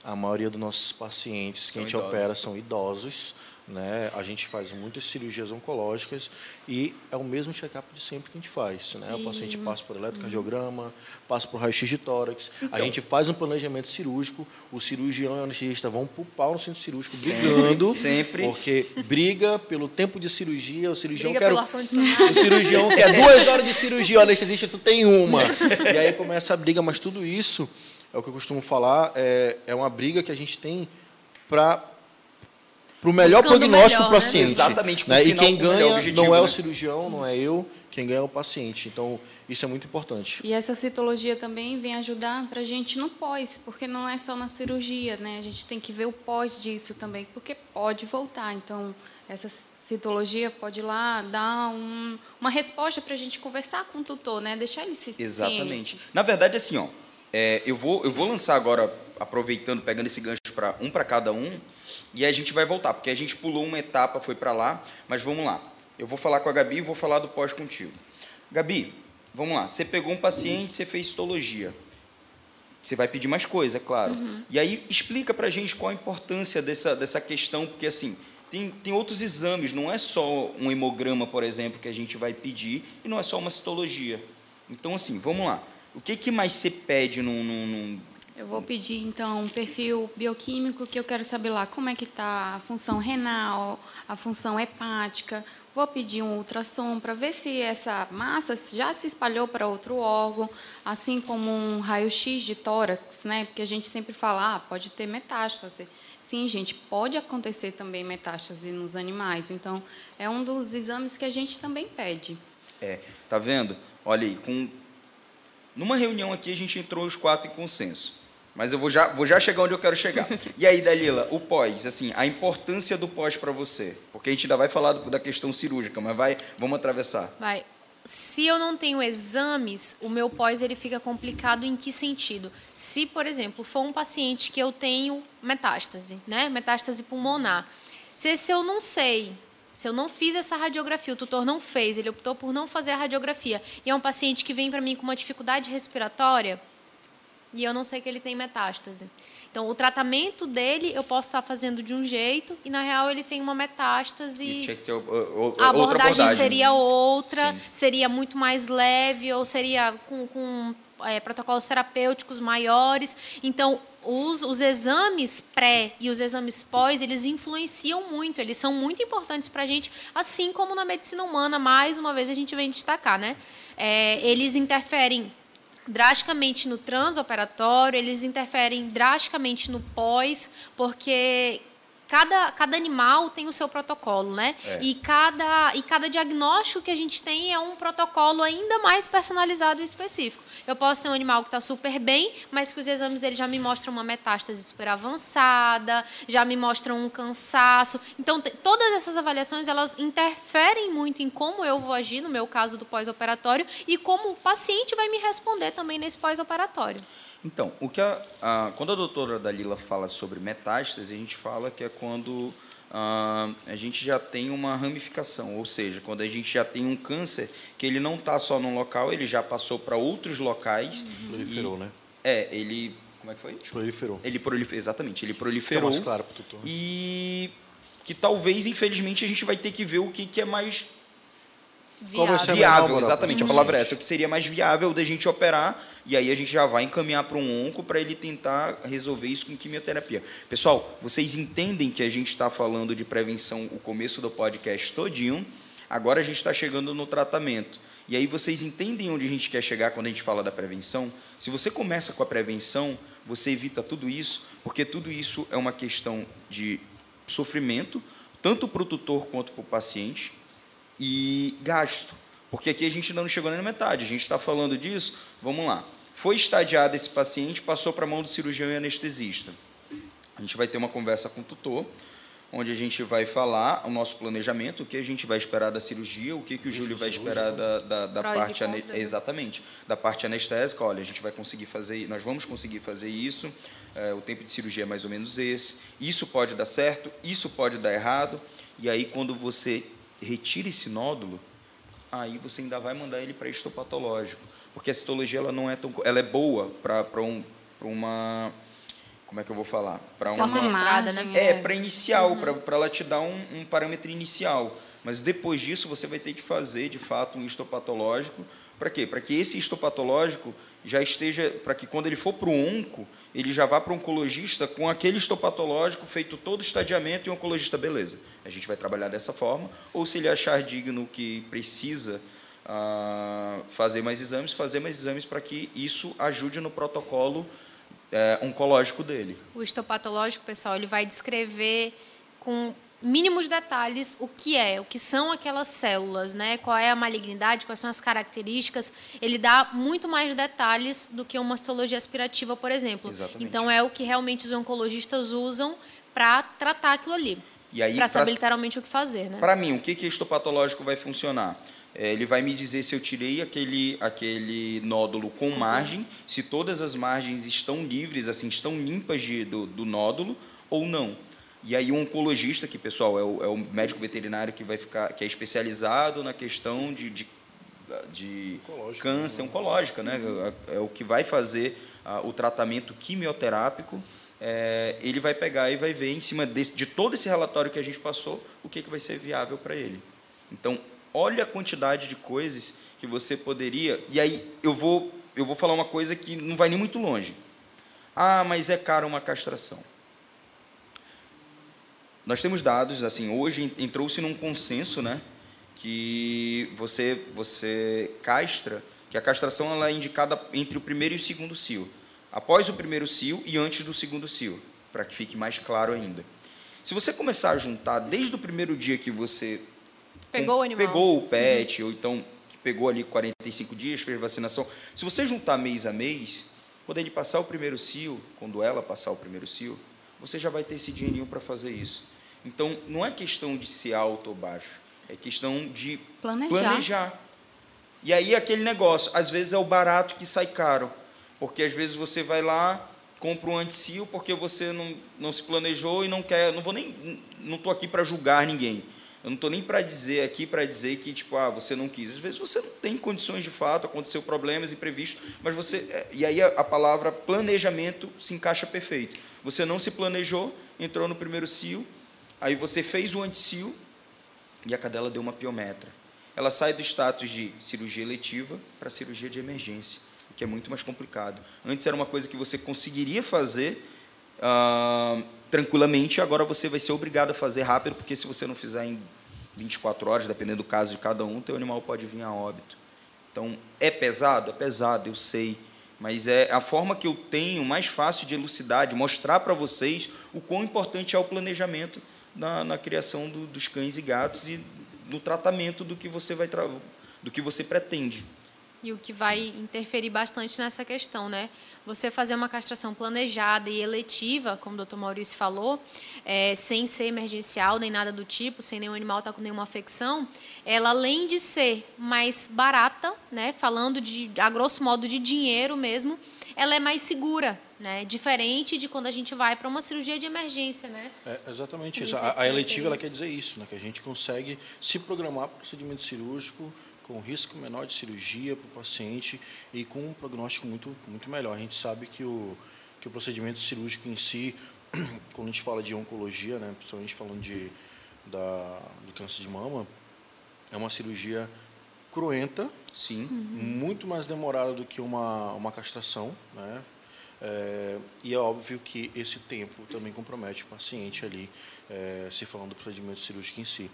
a maioria dos nossos pacientes que são a gente idosos. opera são idosos. Né? A gente faz muitas cirurgias oncológicas e é o mesmo check-up de sempre que a gente faz. Né? O paciente passa por eletrocardiograma, passa por raio-x de tórax, então, a gente faz um planejamento cirúrgico, o cirurgião e o anestesista vão para o pau no centro cirúrgico brigando, sempre, porque briga pelo tempo de cirurgia, o cirurgião briga quer... O cirurgião quer duas horas de cirurgia, o anestesista tu tem uma. (laughs) E aí começa a briga, mas tudo isso, é o que eu costumo falar, é, é uma briga que a gente tem para para o melhor Buscando prognóstico para o né? paciente. Exatamente. Né? E quem ganha objetivo, não é né? o cirurgião, não é eu, quem ganha é o paciente. Então, isso é muito importante. E essa citologia também vem ajudar para a gente no pós, porque não é só na cirurgia, né? A gente tem que ver o pós disso também, porque pode voltar. Então, essa citologia pode ir lá dar um, uma resposta para a gente conversar com o tutor, né? Deixar ele se Exatamente. Ciente. Na verdade, assim, ó, é, eu, vou, eu vou lançar agora, aproveitando, pegando esse gancho para um para cada um, e a gente vai voltar, porque a gente pulou uma etapa, foi para lá, mas vamos lá. Eu vou falar com a Gabi e vou falar do pós contigo. Gabi, vamos lá. Você pegou um paciente, você fez histologia. Você vai pedir mais coisa, é claro. Uhum. E aí explica para a gente qual a importância dessa, dessa questão, porque assim, tem, tem outros exames, não é só um hemograma, por exemplo, que a gente vai pedir, e não é só uma citologia. Então, assim, vamos lá. O que, que mais você pede num, num, num eu vou pedir, então, um perfil bioquímico que eu quero saber lá como é que está a função renal, a função hepática. Vou pedir um ultrassom para ver se essa massa já se espalhou para outro órgão, assim como um raio-x de tórax, né? Porque a gente sempre fala, ah, pode ter metástase. Sim, gente, pode acontecer também metástase nos animais. Então, é um dos exames que a gente também pede. É, tá vendo? Olha aí, com numa reunião aqui a gente entrou os quatro em consenso. Mas eu vou já, vou já chegar onde eu quero chegar. (laughs) E aí, Dalila, o pós, assim, a importância do pós para você? Porque a gente ainda vai falar da questão cirúrgica, mas vai, vamos atravessar. Vai. Se eu não tenho exames, o meu pós ele fica complicado em que sentido? Se, por exemplo, for um paciente que eu tenho metástase, né? Metástase pulmonar. Se, se eu não sei se eu não fiz essa radiografia, o tutor não fez, ele optou por não fazer a radiografia, e é um paciente que vem para mim com uma dificuldade respiratória, e eu não sei que ele tem metástase. Então, o tratamento dele eu posso estar fazendo de um jeito e, na real, ele tem uma metástase. E tinha que ter o, o, a abordagem, abordagem, seria outra, Sim. seria muito mais leve ou seria com, com é, protocolos terapêuticos maiores. Então, os, os exames pré e os exames pós, eles influenciam muito, eles são muito importantes para a gente, assim como na medicina humana, mais uma vez a gente vem destacar, né? É, eles interferem drasticamente no transoperatório, eles interferem drasticamente no pós, porque cada, cada animal tem o seu protocolo, né? É. E, cada, e cada diagnóstico que a gente tem é um protocolo ainda mais personalizado e específico. Eu posso ter um animal que está super bem, mas que os exames dele já me mostram uma metástase super avançada, já me mostram um cansaço. Então, todas essas avaliações, elas interferem muito em como eu vou agir, no meu caso do pós-operatório, e como o paciente vai me responder também nesse pós-operatório. Então, o que a, a, quando a doutora Dalila fala sobre metástase, a gente fala que é quando a, a gente já tem uma ramificação, ou seja, quando a gente já tem um câncer que ele não está só num local, ele já passou para outros locais. Uhum. Proliferou, né? É, ele. Como é que foi? Proliferou. Ele proliferou, exatamente, ele proliferou. Fica mais claro para tutor. E que talvez, infelizmente, a gente vai ter que ver o que, que é mais viável. Viável, exatamente, a palavra é essa. O que seria mais viável da gente operar e aí a gente já vai encaminhar para um onco para ele tentar resolver isso com quimioterapia. Pessoal, vocês entendem que a gente está falando de prevenção o começo do podcast todinho, agora a gente está chegando no tratamento. E aí vocês entendem onde a gente quer chegar quando a gente fala da prevenção? Se você começa com a prevenção, você evita tudo isso, porque tudo isso é uma questão de sofrimento, tanto para o tutor quanto para o paciente, e gasto. Porque aqui a gente ainda não chegou nem na metade. A gente está falando disso. Vamos lá. Foi estadiado esse paciente, passou para a mão do cirurgião e anestesista. A gente vai ter uma conversa com o tutor, onde a gente vai falar o nosso planejamento, o que a gente vai esperar da cirurgia, o que, que o Júlio vai esperar da, da, da parte ane... Né? exatamente da parte anestésica. Olha, a gente vai conseguir fazer, nós vamos conseguir fazer isso. É, o tempo de cirurgia é mais ou menos esse. Isso pode dar certo, isso pode dar errado. E aí, quando você retira esse nódulo, aí você ainda vai mandar ele para histopatológico porque a citologia ela não é tão, ela é boa para um, uma como é que eu vou falar? Para uma entrada, né? É, para inicial, uhum. para ela te dar um, um, parâmetro inicial. Mas depois disso você vai ter que fazer, de fato, um histopatológico. Para quê? Para que esse histopatológico já esteja, para que quando ele for para o onco, ele já vá para o oncologista com aquele histopatológico feito todo o estadiamento e o oncologista, beleza. A gente vai trabalhar dessa forma. Ou se ele achar digno que precisa uh, fazer mais exames, fazer mais exames para que isso ajude no protocolo é, oncológico dele. O histopatológico, pessoal, ele vai descrever com mínimos detalhes o que é, o que são aquelas células, né? Qual é a malignidade, quais são as características. Ele dá muito mais detalhes do que uma histologia aspirativa, por exemplo. Exatamente. Então é o que realmente os oncologistas usam para tratar aquilo ali. Para saber literalmente o que fazer, né? Para mim, o que que histopatológico vai funcionar? É, ele vai me dizer se eu tirei aquele, aquele nódulo com uhum. margem, se todas as margens estão livres, assim, estão limpas de, do, do nódulo ou não. E aí o oncologista, que pessoal é o, é o, médico veterinário que vai ficar, que é especializado na questão de, de, de câncer né? oncológica, né? Uhum. É, é, o que vai fazer o tratamento quimioterápico. É, ele vai pegar e vai ver em cima desse, de todo esse relatório que a gente passou o que, que vai ser viável para ele. Então olha a quantidade de coisas que você poderia. E aí eu vou, eu vou falar uma coisa que não vai nem muito longe. Ah, mas é caro uma castração. Nós temos dados, assim, hoje entrou-se num consenso, né, que você você castra, que a castração ela é indicada entre o primeiro e o segundo cio. Após o primeiro cio e antes do segundo cio, para que fique mais claro ainda. Se você começar a juntar desde o primeiro dia que você Pegou o animal. Pegou o pet, uhum. ou então pegou ali 45 dias, fez vacinação. Se você juntar mês a mês, quando ele passar o primeiro cio, quando ela passar o primeiro cio, você já vai ter esse dinheirinho para fazer isso. Então, não é questão de ser alto ou baixo, é questão de planejar. planejar. E aí aquele negócio, às vezes é o barato que sai caro, porque às vezes você vai lá, compra um anticio porque você não, não se planejou e não quer, não vou nem não estou aqui para julgar ninguém. Eu não estou nem para dizer aqui para dizer que tipo ah você não quis. Às vezes você não tem condições de fato, aconteceu problemas imprevistos, mas você é, e aí a, a palavra planejamento se encaixa perfeito. Você não se planejou, entrou no primeiro cio, aí você fez o anticio e a cadela deu uma piometra. Ela sai do status de cirurgia eletiva para cirurgia de emergência, que é muito mais complicado. Antes era uma coisa que você conseguiria fazer uh, tranquilamente, agora você vai ser obrigado a fazer rápido, porque se você não fizer em 24 horas, dependendo do caso de cada um, teu animal pode vir a óbito. Então, é pesado? É pesado, eu sei. Mas é a forma que eu tenho mais fácil de elucidar, de mostrar para vocês o quão importante é o planejamento na, na criação do, dos cães e gatos e no tratamento do que você vai do que você pretende e o que vai interferir bastante nessa questão, né? Você fazer uma castração planejada e eletiva, como o doutor Maurício falou, é, sem ser emergencial nem nada do tipo, sem nenhum animal estar tá com nenhuma afecção, ela além de ser mais barata, né? Falando de a grosso modo de dinheiro mesmo, ela é mais segura, né? Diferente de quando a gente vai para uma cirurgia de emergência, né? É exatamente isso. A, a eletiva ela quer dizer isso, né? Que a gente consegue se programar para o procedimento cirúrgico com risco menor de cirurgia para o paciente e com um prognóstico muito, muito melhor. A gente sabe que o, que o procedimento cirúrgico em si, (clears throat) quando a gente fala de oncologia, né, principalmente falando de, da, do câncer de mama, é uma cirurgia cruenta, sim, uhum. muito mais demorada do que uma, uma castração, né? É, e é óbvio que esse tempo também compromete o paciente ali, é, se falando do procedimento cirúrgico em si.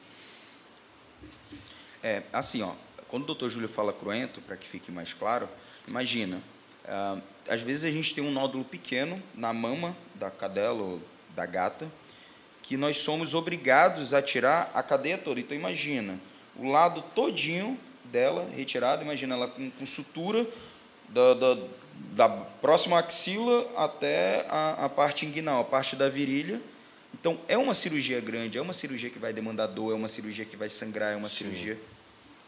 É, assim, ó, quando o doutor Júlio fala cruento, para que fique mais claro, imagina, ah, às vezes a gente tem um nódulo pequeno na mama da cadela ou da gata, que nós somos obrigados a tirar a cadeia toda. Então imagina, o lado todinho dela retirado, imagina ela com, com sutura da, da, da, próxima axila até a, a parte inguinal, a parte da virilha. Então é uma cirurgia grande, é uma cirurgia que vai demandar dor, é uma cirurgia que vai sangrar, é uma Sim. cirurgia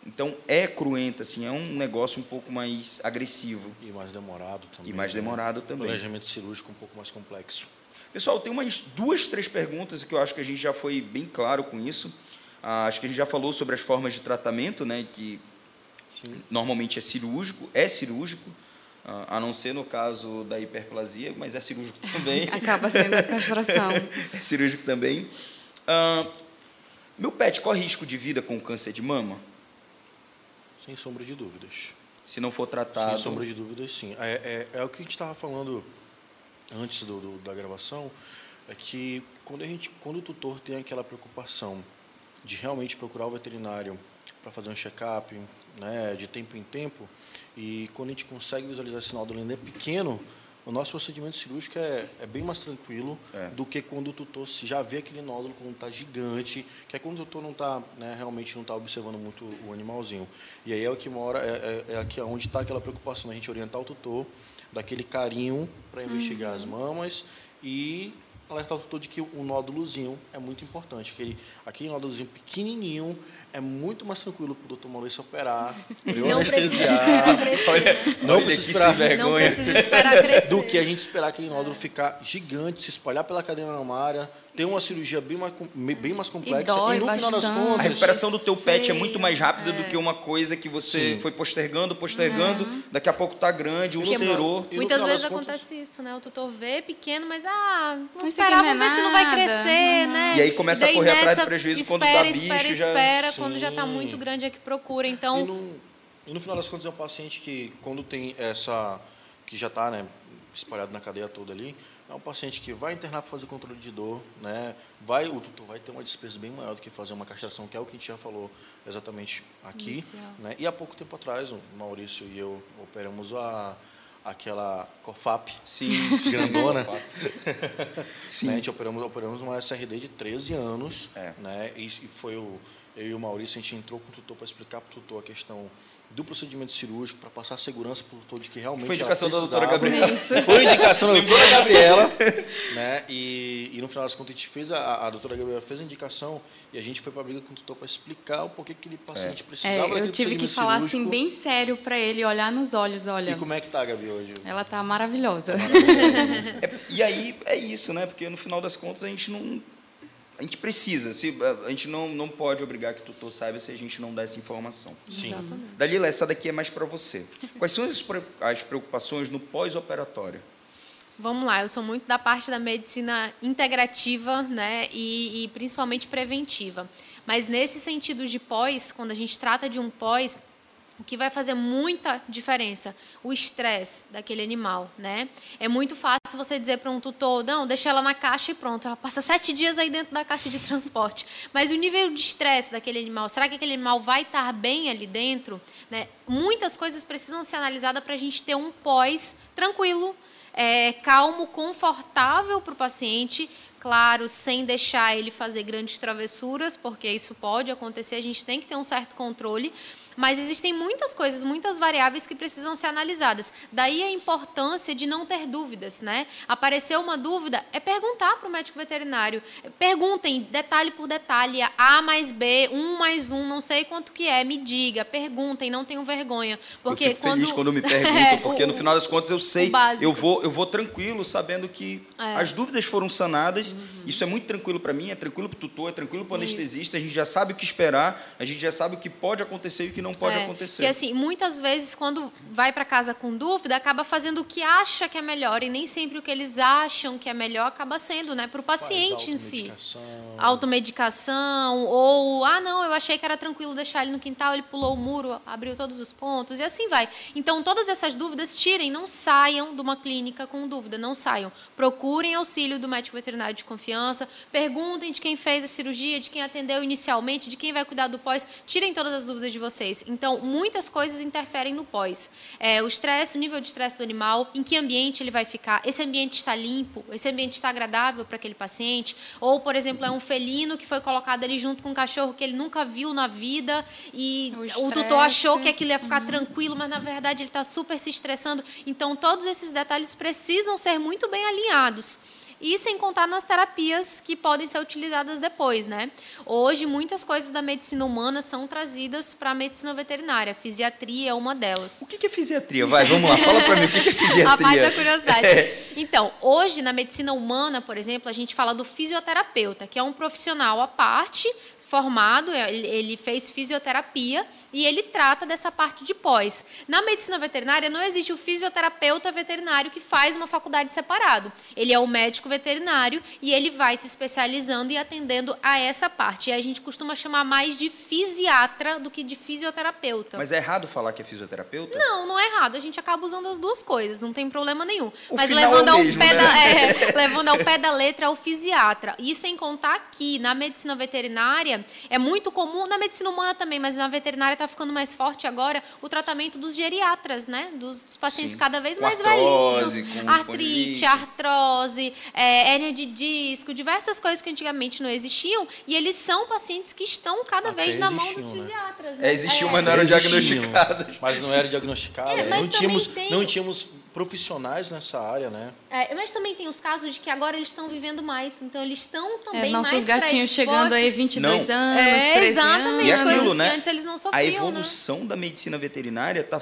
então é cruenta, assim, é um negócio um pouco mais agressivo. E mais demorado também. E mais né? demorado né? também. Planejamento cirúrgico um pouco mais complexo. Pessoal, tem umas duas, três perguntas que eu acho que a gente já foi bem claro com isso. Ah, acho que a gente já falou sobre as formas de tratamento, né, que Sim. normalmente é cirúrgico, é cirúrgico. A não ser no caso da hiperplasia, mas é cirúrgico (laughs) também. (laughs) Acaba sendo a castração. (laughs) é cirúrgico também. Uh, meu pet corre risco de vida com câncer de mama? Sem sombra de dúvidas. Se não for tratado. Sem sombra de dúvidas, sim. É, é, é o que a gente estava falando antes do, do, da gravação, é que quando, a gente, quando o tutor tem aquela preocupação de realmente procurar o veterinário para fazer um check-up né, de tempo em tempo, e quando a gente consegue visualizar esse nódulo ainda é pequeno, o nosso procedimento cirúrgico é, é bem mais tranquilo é. do que quando o tutor já vê aquele nódulo quando está gigante, que é quando o tutor não está, né, realmente não está observando muito o animalzinho. E aí é o que mora, é, é, é aqui onde está aquela preocupação da gente orientar o tutor, daquele carinho para investigar uhum. as mamas e alertar o tutor de que o nódulozinho é muito importante. Aquele, aquele nódulozinho pequenininho é muito mais tranquilo para o doutor Maurício operar, não anestesiar. Olha, não, olha precisa esperar, vergonha. não precisa esperar crescer. Do que a gente esperar aquele nódulo ficar gigante, se espalhar pela cadeia mamária, ter uma cirurgia bem mais, bem mais complexa. E, dói e no bastante. final das contas. A recuperação do teu pet é muito mais rápida é. do que uma coisa que você Sim. foi postergando, postergando, uhum. daqui a pouco está grande, ulcerou. Muitas vezes acontece isso, né? O tutor vê pequeno, mas ah, vamos esperar, vamos ver se não vai crescer, uhum. né? E aí começa e a correr atrás do prejuízo espera, quando dá bicho. Espera, espera, espera, quando já está muito grande é que procura. Então. E no, e no final das contas é um paciente que, quando tem essa. que já está né, espalhado na cadeia toda ali, é um paciente que vai internar para fazer controle de dor, né? Vai, o tutor vai ter uma despesa bem maior do que fazer uma castração, que é o que a gente já falou exatamente aqui. Né? E há pouco tempo atrás, o Maurício e eu operamos a, aquela COFAP Sim. (laughs) grandona. (laughs) Sim. Né? A gente operamos, operamos uma SRD de 13 anos. É. Né? E, e foi o, eu e o Maurício, a gente entrou com o tutor para explicar para o tutor a questão do procedimento cirúrgico para passar segurança para o doutor de que realmente foi indicação da doutora Gabriela. (laughs) Foi indicação da doutora Gabriela né? E, e, no final das contas a gente fez a, a doutora Gabriela fez a indicação e a gente foi para a briga com o tutor para explicar o porquê que aquele paciente é. precisava é, eu tive que falar assim, cirúrgico. assim bem sério para ele olhar nos olhos olha. E como é que tá a Gabi hoje? Ela tá maravilhosa, maravilhosa. é, e aí é isso né? Porque no final das contas a gente não a gente precisa, se, a gente não, não pode obrigar que o tutor saiba se a gente não dá essa informação. Sim. Exatamente. Dalila, essa daqui é mais para você. Quais são as preocupações no pós-operatório? Vamos lá, eu sou muito da parte da medicina integrativa né, e, e principalmente preventiva. Mas nesse sentido de pós, quando a gente trata de um pós, o que vai fazer muita diferença, o estresse daquele animal, né? É muito fácil você dizer para um tutor, não, deixa ela na caixa e pronto, ela passa sete dias aí dentro da caixa de transporte. Mas o nível de estresse daquele animal, será que aquele animal vai estar bem ali dentro? Né? Muitas coisas precisam ser analisadas para a gente ter um pós tranquilo, é, calmo, confortável para o paciente, claro, sem deixar ele fazer grandes travessuras, porque isso pode acontecer, a gente tem que ter um certo controle. Mas existem muitas coisas, muitas variáveis que precisam ser analisadas. Daí a importância de não ter dúvidas, né? Apareceu uma dúvida, é perguntar para o médico veterinário. Perguntem detalhe por detalhe, A mais B, um mais um, não sei quanto que é, me diga, perguntem, não tenham vergonha. Porque eu fico quando... feliz quando me (laughs) perguntam, é, porque o, no final das contas eu sei, eu vou, eu vou tranquilo, sabendo que é. as dúvidas foram sanadas. Uhum. Isso é muito tranquilo para mim, é tranquilo para o tutor, é tranquilo para o anestesista. A gente já sabe o que esperar, a gente já sabe o que pode acontecer e o que não pode é, acontecer. Porque assim, muitas vezes quando vai para casa com dúvida, acaba fazendo o que acha que é melhor e nem sempre o que eles acham que é melhor acaba sendo, né, para o paciente em si. Automedicação ou ah, não, eu achei que era tranquilo deixar ele no quintal, ele pulou o muro, abriu todos os pontos e assim vai. Então, todas essas dúvidas tirem, não saiam de uma clínica com dúvida, não saiam. Procurem auxílio do médico veterinário de confiança, perguntem de quem fez a cirurgia, de quem atendeu inicialmente, de quem vai cuidar do pós, tirem todas as dúvidas de vocês. Então, muitas coisas interferem no pós. É, o estresse, o nível de estresse do animal, em que ambiente ele vai ficar, esse ambiente está limpo, esse ambiente está agradável para aquele paciente, ou, por exemplo, é um felino que foi colocado ali junto com um cachorro que ele nunca viu na vida e o, o doutor achou que aquilo ia ficar uhum. tranquilo, mas na verdade ele está super se estressando. Então, todos esses detalhes precisam ser muito bem alinhados. E sem contar nas terapias que podem ser utilizadas depois, né? Hoje muitas coisas da medicina humana são trazidas para a medicina veterinária. A fisiatria é uma delas. O que é fisiatria? Vai, vamos lá, fala para mim o que é (laughs) fisiatria. a parte da curiosidade. (laughs) É. Então, hoje na medicina humana, por exemplo, a gente fala do fisioterapeuta, que é um profissional à parte formado, ele fez fisioterapia e ele trata dessa parte de pós. Na medicina veterinária não existe o fisioterapeuta veterinário que faz uma faculdade separado. Ele é o médico veterinário e ele vai se especializando e atendendo a essa parte. E a gente costuma chamar mais de fisiatra do que de fisioterapeuta. Mas é errado falar que é fisioterapeuta? Não, não é errado. A gente acaba usando as duas coisas, não tem problema nenhum. O Mas levando, é ao mesmo, pé né? da, é, (laughs) levando ao pé da letra é o fisiatra. E sem contar que na medicina veterinária é muito comum, na medicina humana também, mas na veterinária está ficando mais forte agora o tratamento dos geriatras, né? Dos, dos pacientes Sim. cada vez com mais artrose, velhinhos. Artrite, artrose, é, hérnia de disco, diversas coisas que antigamente não existiam. E eles são pacientes que estão cada Até vez na mão dos né? fisiatras. Né? É, existiam, é. mas não eram diagnosticados. Mas não eram diagnosticados. É, não, tínhamos, tem... não tínhamos profissionais nessa área, né? É, mas também tem os casos de que agora eles estão vivendo mais, então eles estão também é, nossos mais gatinhos chegando aí 22 não. anos, é, exatamente, anos. E aquilo, né? antes eles não sofriam, A evolução né? da medicina veterinária está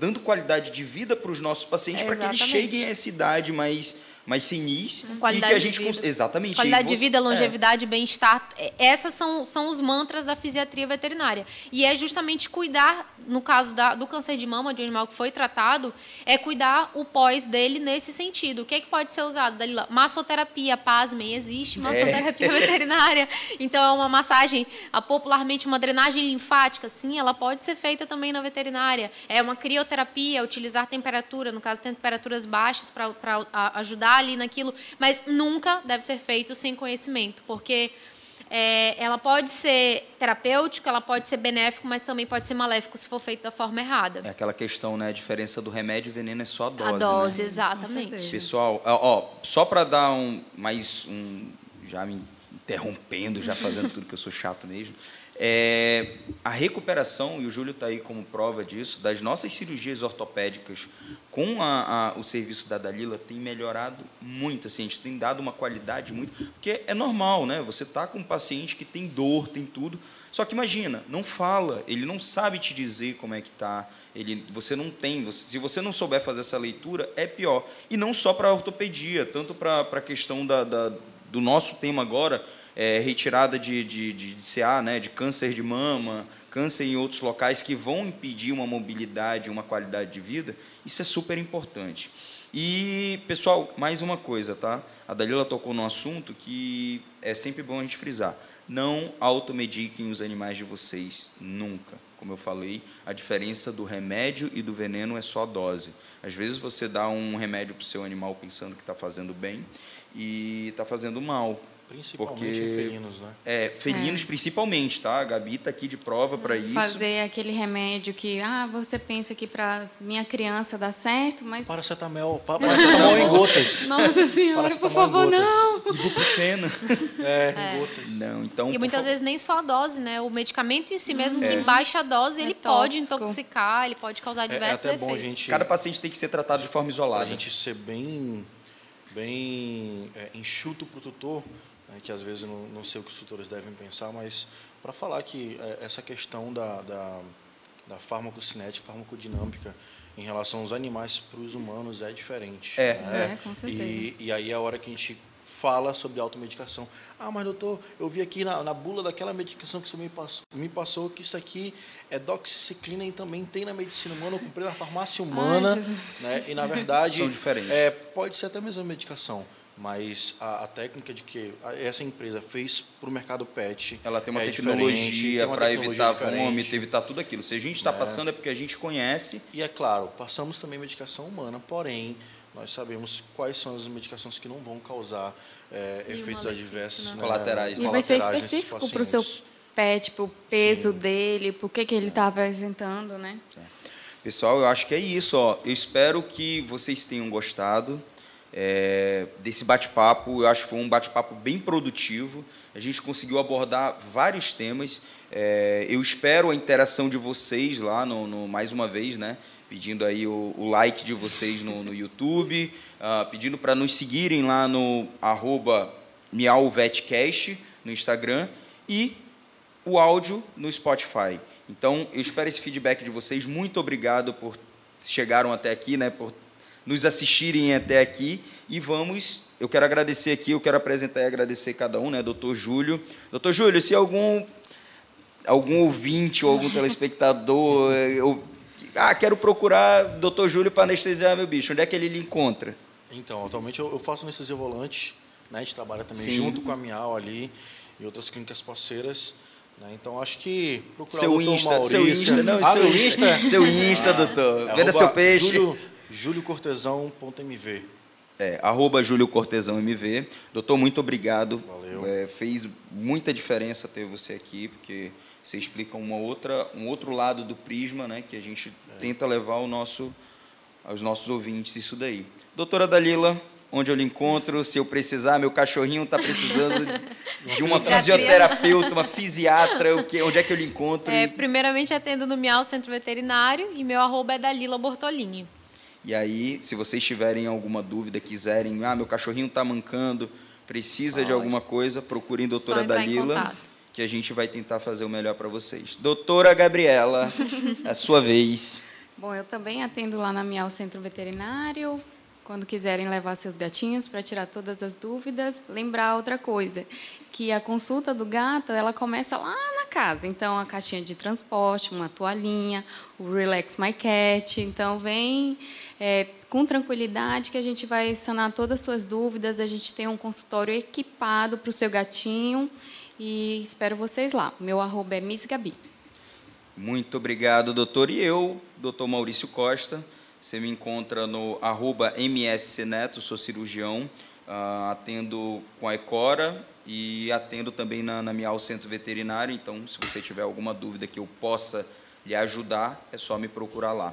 dando qualidade de vida para os nossos pacientes é, para que eles cheguem a essa idade mais mais sinis e que a gente exatamente qualidade você, de vida longevidade é. bem-estar é, essas são, são os mantras da fisiatria veterinária e é justamente cuidar no caso da, do câncer de mama de um animal que foi tratado é cuidar o pós dele nesse sentido o que, é que pode ser usado Dalila? massoterapia pasmem existe é. massoterapia é. (laughs) veterinária então é uma massagem popularmente uma drenagem linfática sim ela pode ser feita também na veterinária é uma crioterapia utilizar temperatura no caso temperaturas baixas para ajudar ali naquilo, mas nunca deve ser feito sem conhecimento, porque é, ela pode ser terapêutica, ela pode ser benéfico, mas também pode ser maléfico se for feito da forma errada. É aquela questão, né? A diferença do remédio e veneno é só a dose. A dose, né? exatamente. Pessoal, ó, só para dar um mais um já me interrompendo, já fazendo tudo que eu sou chato mesmo. É, a recuperação, e o Júlio está aí como prova disso, das nossas cirurgias ortopédicas com a, a, o serviço da Dalila tem melhorado muito. Assim, a gente tem dado uma qualidade muito. Porque é normal, né? Você está com um paciente que tem dor, tem tudo. Só que imagina, não fala, ele não sabe te dizer como é que está. Ele, você não tem. Você, se você não souber fazer essa leitura, é pior. E não só para a ortopedia, tanto para a questão da, da, do nosso tema agora é, retirada de, de, de, de CA, né, de câncer de mama, câncer em outros locais que vão impedir uma mobilidade, uma qualidade de vida, isso é super importante. E, pessoal, mais uma coisa, tá? A Dalila tocou no assunto que é sempre bom a gente frisar. Não automediquem os animais de vocês, nunca. Como eu falei, a diferença do remédio e do veneno é só a dose. Às vezes você dá um remédio para o seu animal pensando que está fazendo bem e está fazendo mal. Principalmente porque, em felinos, né? É, felinos é. principalmente, tá? A Gabi está aqui de prova para isso. Fazer aquele remédio que, ah, você pensa que para minha criança dá certo, mas... Paracetamol, paracetamol em gotas. Nossa senhora, por favor, não. Ibuprofeno. É, (laughs) é, em gotas. Não, então... E muitas vezes nem só a dose, né? O medicamento em si mesmo, é. que em baixa dose, ele é pode intoxicar, ele pode causar é, é diversos é efeitos. Gente, Cada paciente tem que ser tratado de forma isolada. A gente ser bem, bem enxuto para o tutor né, que às vezes não, não sei o que os tutores devem pensar, mas para falar que é, essa questão da, da, da farmacocinética, farmacodinâmica, em relação aos animais para os humanos é diferente. É, né? é com certeza. E, e aí é a hora que a gente fala sobre automedicação. Ah, mas doutor, eu vi aqui na, na bula daquela medicação que você me passou, me passou que isso aqui é doxiciclina e também tem na medicina humana, eu comprei na farmácia humana, Ai, né? E na verdade, São diferentes. É, pode ser até a mesma medicação mas a, a, técnica de que essa empresa fez para o mercado pet ela tem uma é tecnologia para evitar vômito, evitar tudo aquilo. Se a gente está é. passando é porque a gente conhece. E é claro, passamos também medicação humana, porém nós sabemos quais são as medicações que não vão causar é, efeitos adversos né? colaterais. E vai ser específico para o seu pet, para o peso Sim. dele, por que que ele está apresentando, né? Pessoal, eu acho que é isso. Ó. Eu espero que vocês tenham gostado. É, desse bate-papo. Eu acho que foi um bate-papo bem produtivo. A gente conseguiu abordar vários temas. É, eu espero a interação de vocês lá, no, no mais uma vez, né? pedindo aí o, o like de vocês no, no YouTube, uh, pedindo para nos seguirem lá no arroba miauvetcast no Instagram e o áudio no Spotify. Então, eu espero esse feedback de vocês. Muito obrigado por chegaram até aqui, né, por nos assistirem até aqui. E vamos, eu quero agradecer aqui, eu quero apresentar e agradecer cada um, né, doutor Júlio. Doutor Júlio, se algum algum ouvinte ou algum telespectador eu, ah, quero procurar doutor Júlio para anestesiar meu bicho, onde é que ele lhe encontra? Então, atualmente eu faço anestesia volante, né, a gente trabalha também Sim. junto com a Miau ali e outras clínicas parceiras. Né? Então acho que procurar seu o Insta, Maurício, seu Insta, não, ah, seu Insta, seu Insta, (laughs) doutor. É, Venda seu peixe. Júlio, juliocortesão.mv. É, arroba Júlio Cortesão MV. Doutor, muito obrigado. Valeu. É, fez muita diferença ter você aqui, porque você explica uma outra, um outro lado do prisma, né, que a gente é. tenta levar ao nosso, aos nossos ouvintes isso daí. Doutora Dalila, onde eu lhe encontro, se eu precisar, meu cachorrinho está precisando (laughs) de uma fisioterapeuta, uma fisiatra, o que, onde é que eu lhe encontro? É, primeiramente atendo no Miau Centro Veterinário e meu arroba é Dalila Bortolini. E aí, se vocês tiverem alguma dúvida, quiserem, ah, meu cachorrinho está mancando, precisa Pode. de alguma coisa, procurem a doutora Dalila, que a gente vai tentar fazer o melhor para vocês. Doutora Gabriela, (laughs) é a sua vez. Bom, eu também atendo lá na Miau Centro Veterinário, quando quiserem levar seus gatinhos para tirar todas as dúvidas, lembrar outra coisa, que a consulta do gato ela começa lá na casa. Então a caixinha de transporte, uma toalhinha, o Relax My Cat. Então vem é, com tranquilidade que a gente vai sanar todas as suas dúvidas. A gente tem um consultório equipado para o seu gatinho e espero vocês lá. Meu arroba é Miss Gabi. Muito obrigado, doutor. E eu, doutor Maurício Costa. Você me encontra no arroba mscneto, sou cirurgião, uh, atendo com a Ecora e atendo também na, na Miau Centro Veterinário. Então, se você tiver alguma dúvida que eu possa lhe ajudar, é só me procurar lá.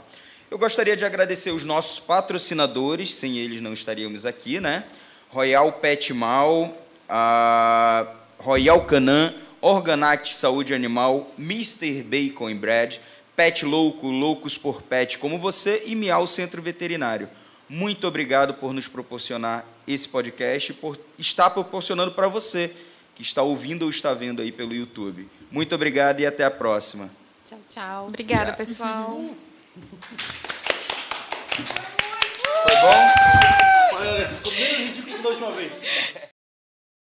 Eu gostaria de agradecer os nossos patrocinadores, sem eles não estaríamos aqui, né? Royal Pet Mal, a Royal Canan, Organact Saúde Animal, Mr. Bacon Bread, Pet Louco, Loucos por Pet como você e Miau Centro Veterinário. Muito obrigado por nos proporcionar esse podcast, por estar proporcionando para você que está ouvindo ou está vendo aí pelo YouTube. Muito obrigado e até a próxima. Tchau, tchau. Obrigada, pessoal. (laughs) Foi bom? Olha, ficou menos ridículo que da última vez.